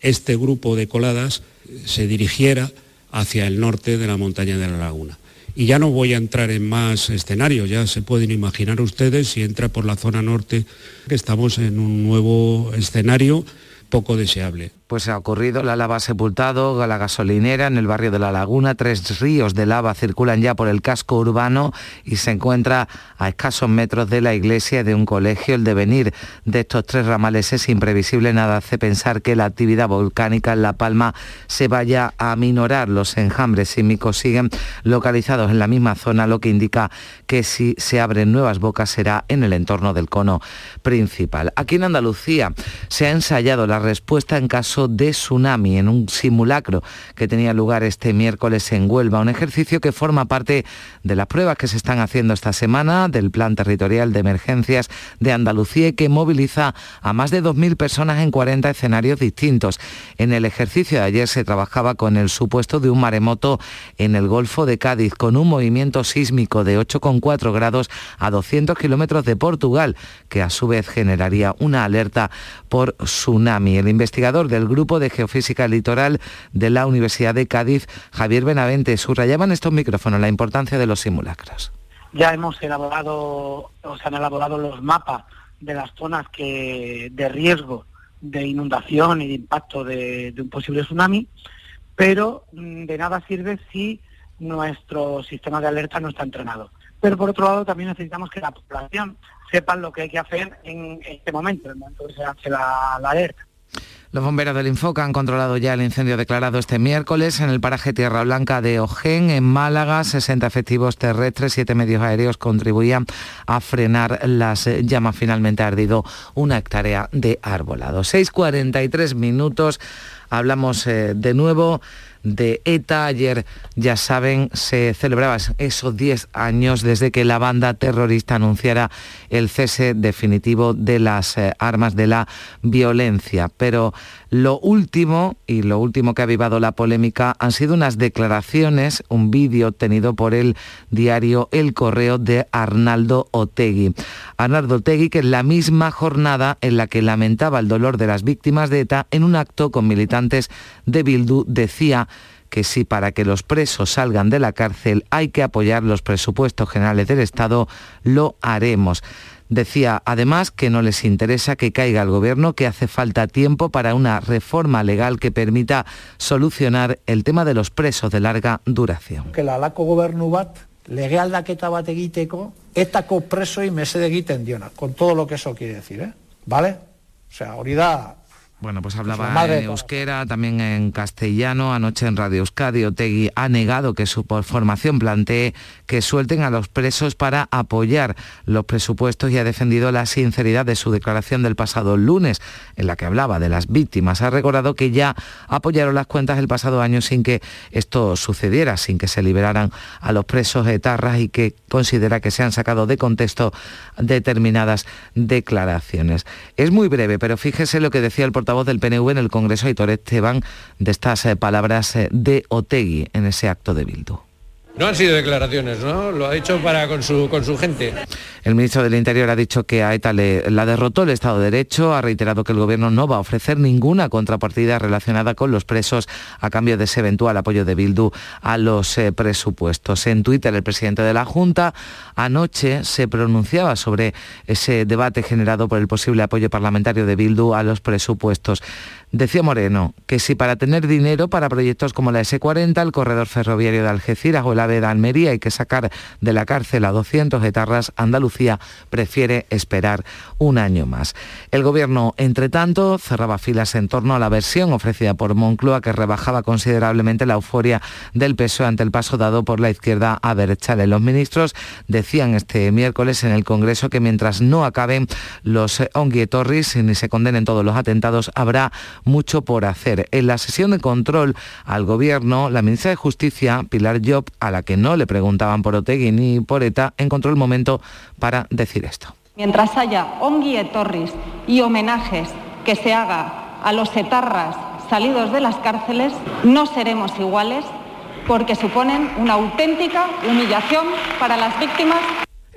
este grupo de coladas se dirigiera hacia el norte de la montaña de la laguna. Y ya no voy a entrar en más escenarios, ya se pueden imaginar ustedes si entra por la zona norte que estamos en un nuevo escenario poco deseable. Pues ha ocurrido, la lava ha sepultado la gasolinera en el barrio de La Laguna, tres ríos de lava circulan ya por el casco urbano y se encuentra a escasos metros de la iglesia de un colegio. El devenir de estos tres ramales es imprevisible, nada hace pensar que la actividad volcánica en La Palma se vaya a minorar. Los enjambres sísmicos siguen localizados en la misma zona, lo que indica que si se abren nuevas bocas será en el entorno del cono principal. Aquí en Andalucía se ha ensayado la respuesta en caso de tsunami en un simulacro que tenía lugar este miércoles en Huelva, un ejercicio que forma parte de las pruebas que se están haciendo esta semana del Plan Territorial de Emergencias de Andalucía y que moviliza a más de 2.000 personas en 40 escenarios distintos. En el ejercicio de ayer se trabajaba con el supuesto de un maremoto en el Golfo de Cádiz con un movimiento sísmico de 8,4 grados a 200 kilómetros de Portugal, que a su vez generaría una alerta por tsunami. El investigador del Grupo de Geofísica Litoral de la Universidad de Cádiz, Javier Benavente, subrayaban estos micrófonos la importancia de los simulacros. Ya hemos elaborado, o se han elaborado los mapas de las zonas que, de riesgo de inundación y de impacto de, un posible tsunami, pero mm, de nada sirve si nuestro sistema de alerta no está entrenado. Pero por otro lado también necesitamos que la población sepa lo que hay que hacer en este momento, en el momento que se hace la, la alerta. Los bomberos del Infoca han controlado ya el incendio declarado este miércoles en el paraje Tierra Blanca de Ojén, en Málaga. 60 efectivos terrestres, 7 medios aéreos contribuían a frenar las llamas. Finalmente ha ardido una hectárea de arbolado. 6.43 minutos. Hablamos eh, de nuevo de ETA. Ayer, ya saben, se celebraba esos 10 años desde que la banda terrorista anunciara el cese definitivo de las eh, armas de la violencia. Pero lo último, y lo último que ha avivado la polémica, han sido unas declaraciones, un vídeo obtenido por el diario El Correo de Arnaldo Otegui. Arnaldo Otegui, que en la misma jornada en la que lamentaba el dolor de las víctimas de ETA, en un acto con militantes de Bildu, decía que si para que los presos salgan de la cárcel hay que apoyar los presupuestos generales del Estado, lo haremos. Decía además que no les interesa que caiga el gobierno, que hace falta tiempo para una reforma legal que permita solucionar el tema de los presos de larga duración. Que la alako gobernu bat lege aldaketa bat egiteko etako presoi mesede egiten diona, con todo lo que eso quiere decir, ¿eh? ¿Vale? O sea, hori Bueno, pues la hablaba madre en euskera, también en castellano. Anoche en Radio Euskadi, Otegui ha negado que su formación plantee que suelten a los presos para apoyar los presupuestos y ha defendido la sinceridad de su declaración del pasado lunes, en la que hablaba de las víctimas. Ha recordado que ya apoyaron las cuentas el pasado año sin que esto sucediera, sin que se liberaran a los presos etarras y que considera que se han sacado de contexto determinadas declaraciones. Es muy breve, pero fíjese lo que decía el portavoz del PNV en el Congreso, Aitor Esteban, de estas eh, palabras eh, de Otegui en ese acto de Bildu. No han sido declaraciones, ¿no? Lo ha dicho para con su, con su gente. El ministro del Interior ha dicho que a ETA le, la derrotó el Estado de Derecho, ha reiterado que el Gobierno no va a ofrecer ninguna contrapartida relacionada con los presos a cambio de ese eventual apoyo de Bildu a los eh, presupuestos. En Twitter, el presidente de la Junta anoche se pronunciaba sobre ese debate generado por el posible apoyo parlamentario de Bildu a los presupuestos. Decía Moreno que si para tener dinero para proyectos como la S40, el corredor ferroviario de Algeciras o De Almería hay que sacar de la cárcel a 200 etarras, Andalucía prefiere esperar un año más. El gobierno, entre tanto, cerraba filas en torno a la versión ofrecida por Moncloa que rebajaba considerablemente la euforia del PSOE ante el paso dado por la izquierda a Berchale. Los ministros decían este miércoles en el Congreso que mientras no acaben los Onguietorris ni se condenen todos los atentados, habrá mucho por hacer. En la sesión de control al Gobierno, la ministra de Justicia, Pilar Job, a la que no le preguntaban por Otegui ni por ETA, encontró el momento para decir esto. Mientras haya ongi etorris y homenajes que se haga a los etarras salidos de las cárceles, no seremos iguales porque suponen una auténtica humillación para las víctimas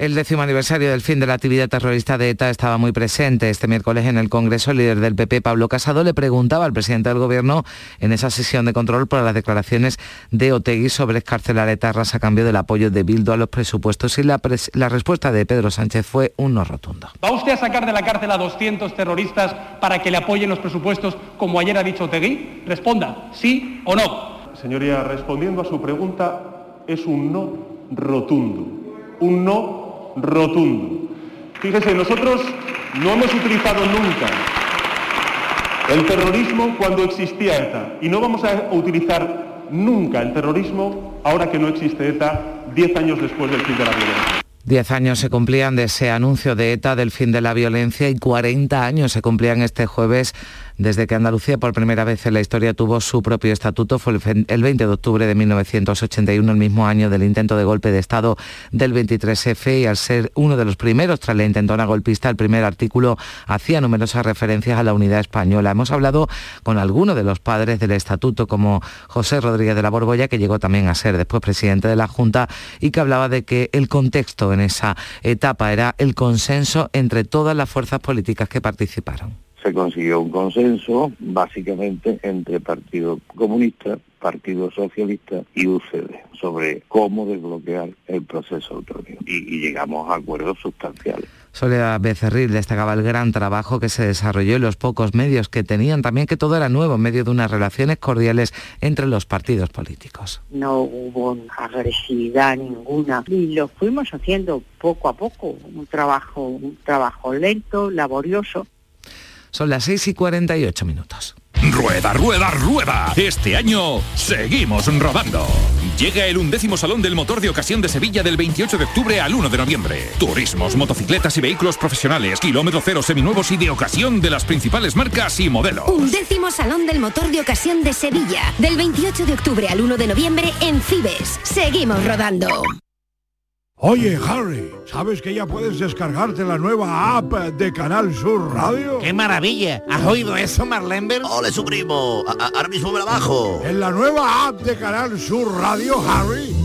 el décimo aniversario del fin de la actividad terrorista de ETA estaba muy presente. Este miércoles en el Congreso, el líder del PP, Pablo Casado, le preguntaba al presidente del Gobierno en esa sesión de control por las declaraciones de Otegui sobre escarcelar etarras a cambio del apoyo de Bildu a los presupuestos y la, la respuesta de Pedro Sánchez fue un no rotundo. ¿Va usted a sacar de la cárcel a 200 terroristas para que le apoyen los presupuestos como ayer ha dicho Otegui? Responda, sí o no. Señoría, respondiendo a su pregunta, es un no rotundo. Un no rotundo. Fíjese, nosotros no hemos utilizado nunca el terrorismo cuando existía ETA y no vamos a utilizar nunca el terrorismo ahora que no existe ETA, diez años después del fin de la violencia. Diez años se cumplían de ese anuncio de ETA del fin de la violencia y 40 años se cumplían este jueves desde que Andalucía por primera vez en la historia tuvo su propio estatuto. Fue el 20 de octubre de 1981, el mismo año del intento de golpe de Estado del 23F y al ser uno de los primeros tras la intentona golpista, el primer artículo hacía numerosas referencias a la unidad española. Hemos hablado con algunos de los padres del estatuto, como José Rodríguez de la Borbolla, que llegó también a ser después presidente de la Junta y que hablaba de que el contexto en esa etapa era el consenso entre todas las fuerzas políticas que participaron se consiguió un consenso básicamente entre Partido Comunista, Partido Socialista y UCD sobre cómo desbloquear el proceso autonómico y, y llegamos a acuerdos sustanciales. Soledad Becerril destacaba el gran trabajo que se desarrolló y los pocos medios que tenían, también que todo era nuevo en medio de unas relaciones cordiales entre los partidos políticos. No hubo agresividad ninguna y lo fuimos haciendo poco a poco, un trabajo, un trabajo lento, laborioso. Son las 6 y 48 minutos. Rueda, rueda, rueda. Este año seguimos rodando. Llega el undécimo Salón del Motor de Ocasión de Sevilla del 28 de octubre al 1 de noviembre. Turismos, motocicletas y vehículos profesionales, kilómetro cero seminuevos y de ocasión de las principales marcas y modelos. Undécimo Salón del Motor de Ocasión de Sevilla del 28 de octubre al 1 de noviembre en Cibes. Seguimos rodando. Oye, Harry, ¿sabes que ya puedes descargarte la nueva app de Canal Sur Radio? ¡Qué maravilla! ¿Has oído eso, Marlenber? ¡Ole, su primo! A ahora mismo me la bajo. En la nueva app de Canal Sur Radio, Harry,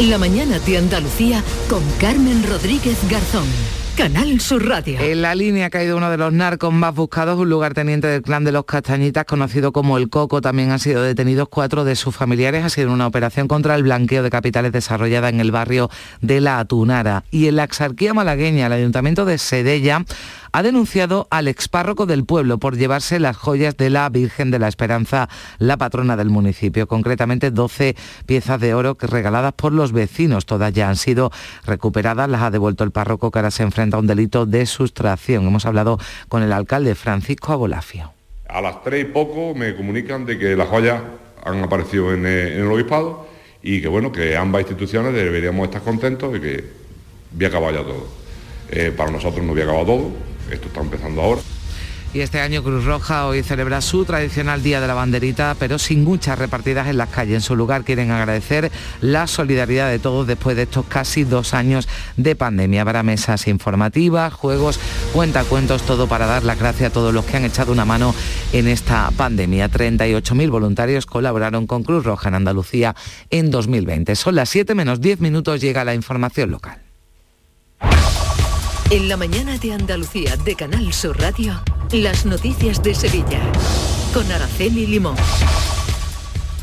La mañana de Andalucía con Carmen Rodríguez Garzón. Canal Sur Radio. En la línea ha caído uno de los narcos más buscados, un lugarteniente del clan de los Castañitas, conocido como el Coco. También han sido detenidos cuatro de sus familiares. Ha sido una operación contra el blanqueo de capitales desarrollada en el barrio de La Atunara. Y en la exarquía malagueña, el ayuntamiento de Sedella ha denunciado al expárroco del pueblo por llevarse las joyas de la Virgen de la Esperanza, la patrona del municipio, concretamente 12 piezas de oro regaladas por los vecinos. Todas ya han sido recuperadas, las ha devuelto el párroco que ahora se enfrenta a un delito de sustracción. Hemos hablado con el alcalde Francisco Abolafio. A las tres y poco me comunican de que las joyas han aparecido en el, obispado y que bueno, que ambas instituciones deberíamos estar contentos y que había acabado ya todo. Eh, para nosotros no había acabado todo, esto está empezando ahora. Y este año Cruz Roja hoy celebra su tradicional Día de la Banderita, pero sin muchas repartidas en las calles. En su lugar quieren agradecer la solidaridad de todos después de estos casi dos años de pandemia. Habrá mesas informativas, juegos, cuentacuentos, todo para dar las gracias a todos los que han echado una mano en esta pandemia. 38.000 voluntarios colaboraron con Cruz Roja en Andalucía en 2020. Son las 7 menos 10 minutos, llega la información local. En la mañana de Andalucía de Canal Sur Radio, las noticias de Sevilla. Con Araceli Limón.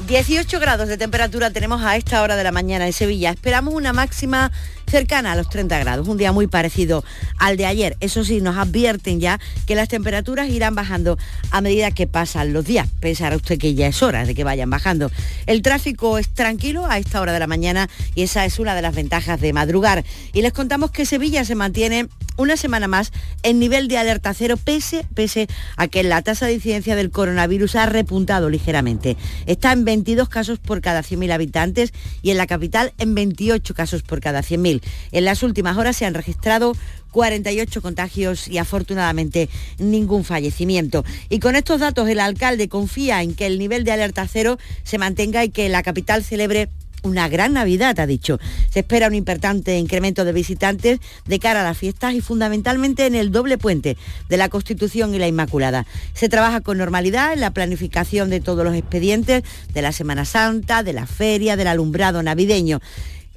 18 grados de temperatura tenemos a esta hora de la mañana en Sevilla. Esperamos una máxima cercana a los 30 grados, un día muy parecido al de ayer. Eso sí, nos advierten ya que las temperaturas irán bajando a medida que pasan los días. Pensará usted que ya es hora de que vayan bajando. El tráfico es tranquilo a esta hora de la mañana y esa es una de las ventajas de madrugar. Y les contamos que Sevilla se mantiene una semana más en nivel de alerta cero, pese, pese a que la tasa de incidencia del coronavirus ha repuntado ligeramente. Está en 22 casos por cada 100.000 habitantes y en la capital en 28 casos por cada 100.000. En las últimas horas se han registrado 48 contagios y afortunadamente ningún fallecimiento. Y con estos datos el alcalde confía en que el nivel de alerta cero se mantenga y que la capital celebre una gran Navidad, ha dicho. Se espera un importante incremento de visitantes de cara a las fiestas y fundamentalmente en el doble puente de la Constitución y la Inmaculada. Se trabaja con normalidad en la planificación de todos los expedientes de la Semana Santa, de la feria, del alumbrado navideño.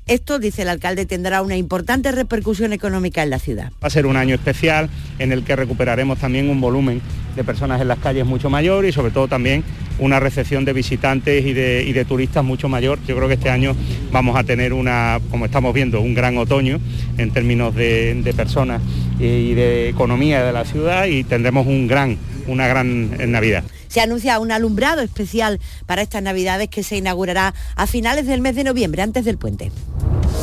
Esto, dice el alcalde, tendrá una importante repercusión económica en la ciudad. Va a ser un año especial en el que recuperaremos también un volumen de personas en las calles mucho mayor y sobre todo también una recepción de visitantes y de, turistas mucho mayor. Yo creo que este año vamos a tener una, como estamos viendo, un gran otoño en términos de, de personas y de economía de la ciudad y tendremos un gran, una gran Navidad. Se anuncia un alumbrado especial para estas Navidades que se inaugurará a finales del mes de noviembre, antes del puente.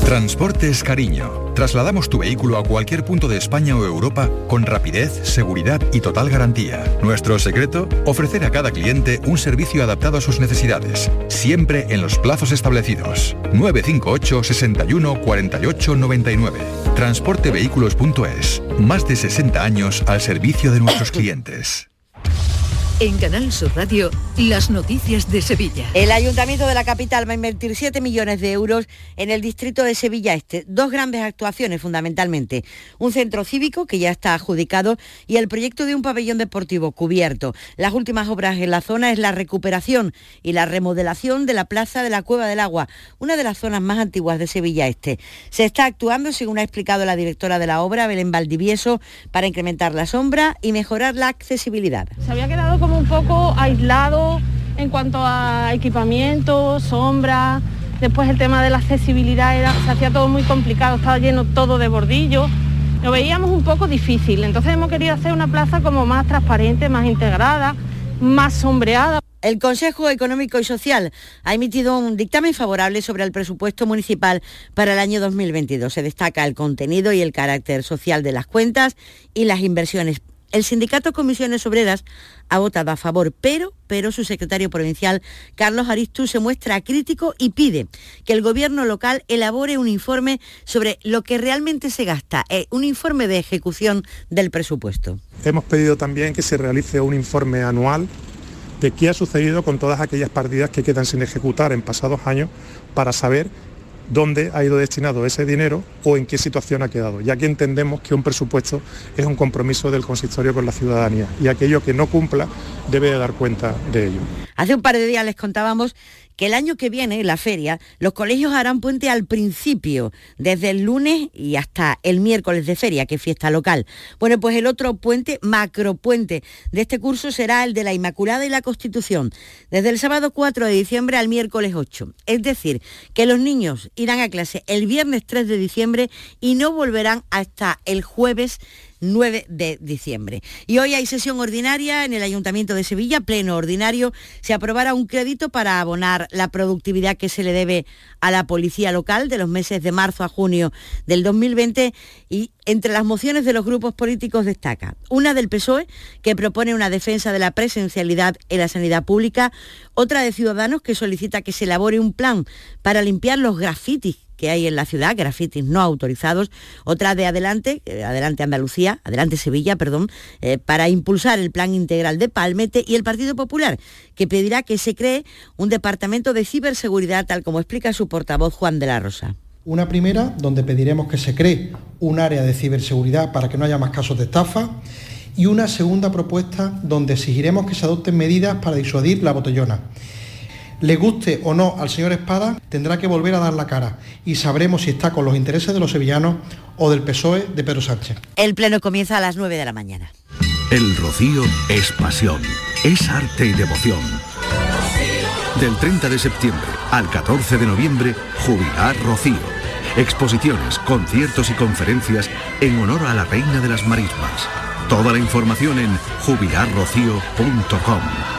Transportes Cariño. Trasladamos tu vehículo a cualquier punto de España o Europa con rapidez, seguridad y total garantía. Nuestro secreto, ofrecer a cada cliente un servicio adaptado a sus necesidades, siempre en los plazos establecidos. 958 61 48 99. Transportevehículos.es. Más de 60 años al servicio de nuestros clientes. En Canal Sur Radio, las noticias de Sevilla. El Ayuntamiento de la capital va a invertir 7 millones de euros en el distrito de Sevilla Este. Dos grandes actuaciones fundamentalmente. Un centro cívico que ya está adjudicado y el proyecto de un pabellón deportivo cubierto. Las últimas obras en la zona es la recuperación y la remodelación de la Plaza de la Cueva del Agua, una de las zonas más antiguas de Sevilla Este. Se está actuando, según ha explicado la directora de la obra, Belén Valdivieso, para incrementar la sombra y mejorar la accesibilidad. Se había quedado un poco aislado en cuanto a equipamiento, sombra. Después el tema de la accesibilidad era, se hacía todo muy complicado, estaba lleno todo de bordillos. Lo veíamos un poco difícil. Entonces hemos querido hacer una plaza como más transparente, más integrada, más sombreada. El Consejo Económico y Social ha emitido un dictamen favorable sobre el presupuesto municipal para el año 2022. Se destaca el contenido y el carácter social de las cuentas y las inversiones el sindicato Comisiones Obreras ha votado a favor, pero, pero su secretario provincial, Carlos Aristu, se muestra crítico y pide que el gobierno local elabore un informe sobre lo que realmente se gasta, eh, un informe de ejecución del presupuesto. Hemos pedido también que se realice un informe anual de qué ha sucedido con todas aquellas partidas que quedan sin ejecutar en pasados años para saber dónde ha ido destinado ese dinero o en qué situación ha quedado, ya que entendemos que un presupuesto es un compromiso del consistorio con la ciudadanía y aquello que no cumpla debe dar cuenta de ello. Hace un par de días les contábamos que el año que viene, la feria, los colegios harán puente al principio, desde el lunes y hasta el miércoles de feria, que es fiesta local. Bueno, pues el otro puente, macropuente de este curso será el de la Inmaculada y la Constitución, desde el sábado 4 de diciembre al miércoles 8. Es decir, que los niños irán a clase el viernes 3 de diciembre y no volverán hasta el jueves 9 de diciembre. Y hoy hay sesión ordinaria en el Ayuntamiento de Sevilla, pleno ordinario. Se aprobará un crédito para abonar la productividad que se le debe a la policía local de los meses de marzo a junio del 2020 y entre las mociones de los grupos políticos destaca una del PSOE que propone una defensa de la presencialidad en la sanidad pública, otra de Ciudadanos que solicita que se elabore un plan para limpiar los grafitis que hay en la ciudad, grafitis no autorizados, otra de Adelante, eh, Adelante Andalucía, Adelante Sevilla, perdón, eh, para impulsar el plan integral de Palmete y el Partido Popular, que pedirá que se cree un departamento de ciberseguridad, tal como explica su portavoz Juan de la Rosa. Una primera, donde pediremos que se cree un área de ciberseguridad para que no haya más casos de estafa. Y una segunda propuesta, donde exigiremos que se adopten medidas para disuadir la botellona. Le guste o no al señor Espada, tendrá que volver a dar la cara y sabremos si está con los intereses de los sevillanos o del PSOE de Pedro Sánchez. El pleno comienza a las 9 de la mañana. El rocío es pasión, es arte y devoción. Del 30 de septiembre al 14 de noviembre, Jubilar Rocío. Exposiciones, conciertos y conferencias en honor a la Reina de las Marismas. Toda la información en jubilarrocío.com.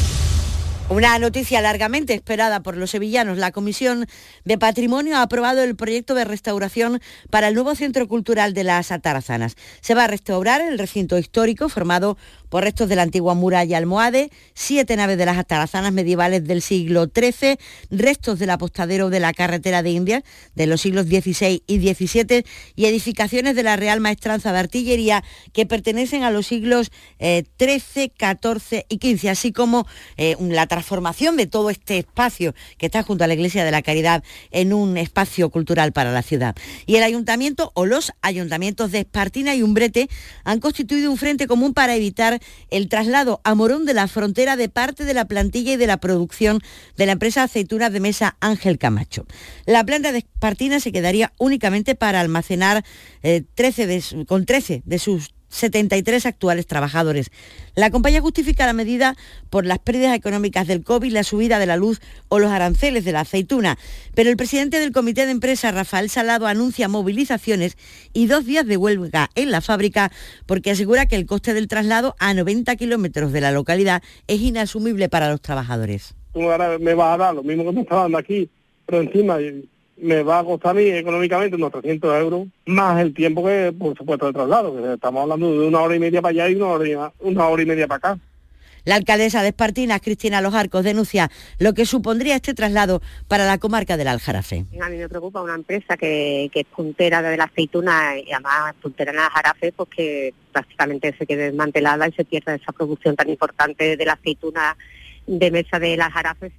Una noticia largamente esperada por los sevillanos. La Comisión de Patrimonio ha aprobado el proyecto de restauración para el nuevo Centro Cultural de las Atarazanas. Se va a restaurar el recinto histórico formado por restos de la antigua muralla almohade, siete naves de las atarazanas medievales del siglo XIII, restos del apostadero de la carretera de Indias de los siglos XVI y XVII y edificaciones de la Real Maestranza de Artillería que pertenecen a los siglos XIII, XIV y XV, así como eh, la transformación de todo este espacio que está junto a la Iglesia de la Caridad en un espacio cultural para la ciudad. Y el ayuntamiento o los ayuntamientos de Espartina y Umbrete han constituido un frente común para evitar el traslado a Morón de la frontera de parte de la plantilla y de la producción de la empresa aceitunas de mesa Ángel Camacho. La planta de Espartina se quedaría únicamente para almacenar 13 de, con 13 de sus 73 actuales trabajadores. La compañía justifica la medida por las pérdidas económicas del COVID, la subida de la luz o los aranceles de la aceituna. Pero el presidente del comité de empresa, Rafael Salado, anuncia movilizaciones y dos días de huelga en la fábrica porque asegura que el coste del traslado a 90 kilómetros de la localidad es inasumible para los trabajadores. Me vas a dar lo mismo que me está dando aquí, pero encima me va a costar a mí económicamente unos 300 euros, más el tiempo que, por supuesto, de traslado, que estamos hablando de una hora y media para allá y una hora y, una hora y media para acá. La alcaldesa de Espartinas, Cristina Los Arcos, denuncia lo que supondría este traslado para la comarca del Aljarafe. A mí me preocupa una empresa que, que es puntera de la aceituna y además puntera en el Aljarafe, pues que prácticamente se quede desmantelada y se pierda esa producción tan importante de la aceituna de mesa del Aljarafe.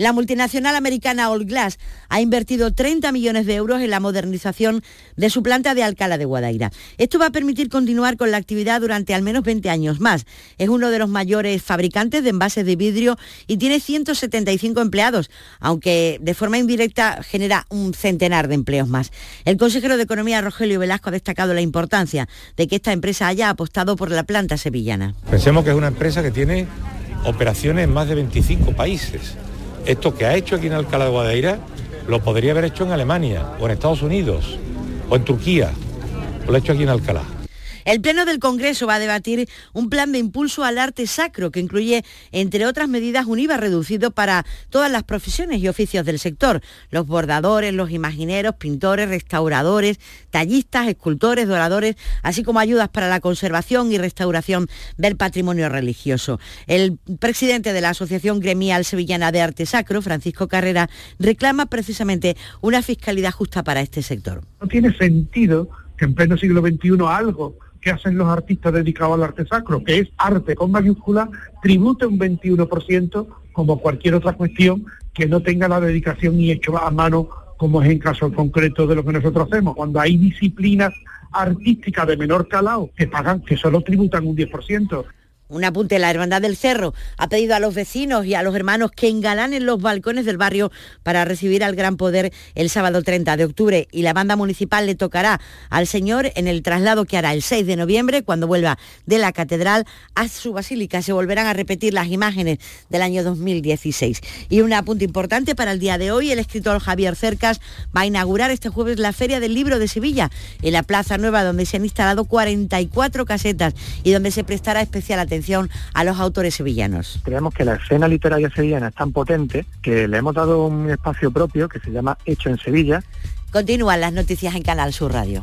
La multinacional americana All Glass ha invertido 30 millones de euros en la modernización de su planta de Alcalá de Guadaira. Esto va a permitir continuar con la actividad durante al menos 20 años más. Es uno de los mayores fabricantes de envases de vidrio y tiene 175 empleados, aunque de forma indirecta genera un centenar de empleos más. El consejero de Economía, Rogelio Velasco, ha destacado la importancia de que esta empresa haya apostado por la planta sevillana. Pensemos que es una empresa que tiene operaciones en más de 25 países esto que ha hecho aquí en Alcalá de Guadaira lo podría haber hecho en Alemania o en Estados Unidos o en Turquía. Lo ha hecho aquí en Alcalá. El Pleno del Congreso va a debatir un plan de impulso al arte sacro que incluye, entre otras medidas, un IVA reducido para todas las profesiones y oficios del sector. Los bordadores, los imagineros, pintores, restauradores, tallistas, escultores, doradores, así como ayudas para la conservación y restauración del patrimonio religioso. El presidente de la Asociación Gremial Sevillana de Arte Sacro, Francisco Carrera, reclama precisamente una fiscalidad justa para este sector. No tiene sentido que en pleno siglo XXI algo que hacen los artistas dedicados al arte sacro, que es arte con mayúscula, tribute un 21% como cualquier otra cuestión que no tenga la dedicación y hecho a mano como es en caso concreto de lo que nosotros hacemos. Cuando hay disciplinas artísticas de menor calado que pagan, que solo tributan un 10%. Un apunte, la Hermandad del Cerro ha pedido a los vecinos y a los hermanos que engalanen los balcones del barrio para recibir al Gran Poder el sábado 30 de octubre y la banda municipal le tocará al Señor en el traslado que hará el 6 de noviembre cuando vuelva de la catedral a su basílica. Se volverán a repetir las imágenes del año 2016. Y un apunte importante para el día de hoy, el escritor Javier Cercas va a inaugurar este jueves la Feria del Libro de Sevilla en la Plaza Nueva donde se han instalado 44 casetas y donde se prestará especial atención a los autores sevillanos. Creemos que la escena literaria sevillana es tan potente que le hemos dado un espacio propio que se llama Hecho en Sevilla. Continúan las noticias en Canal Sur Radio.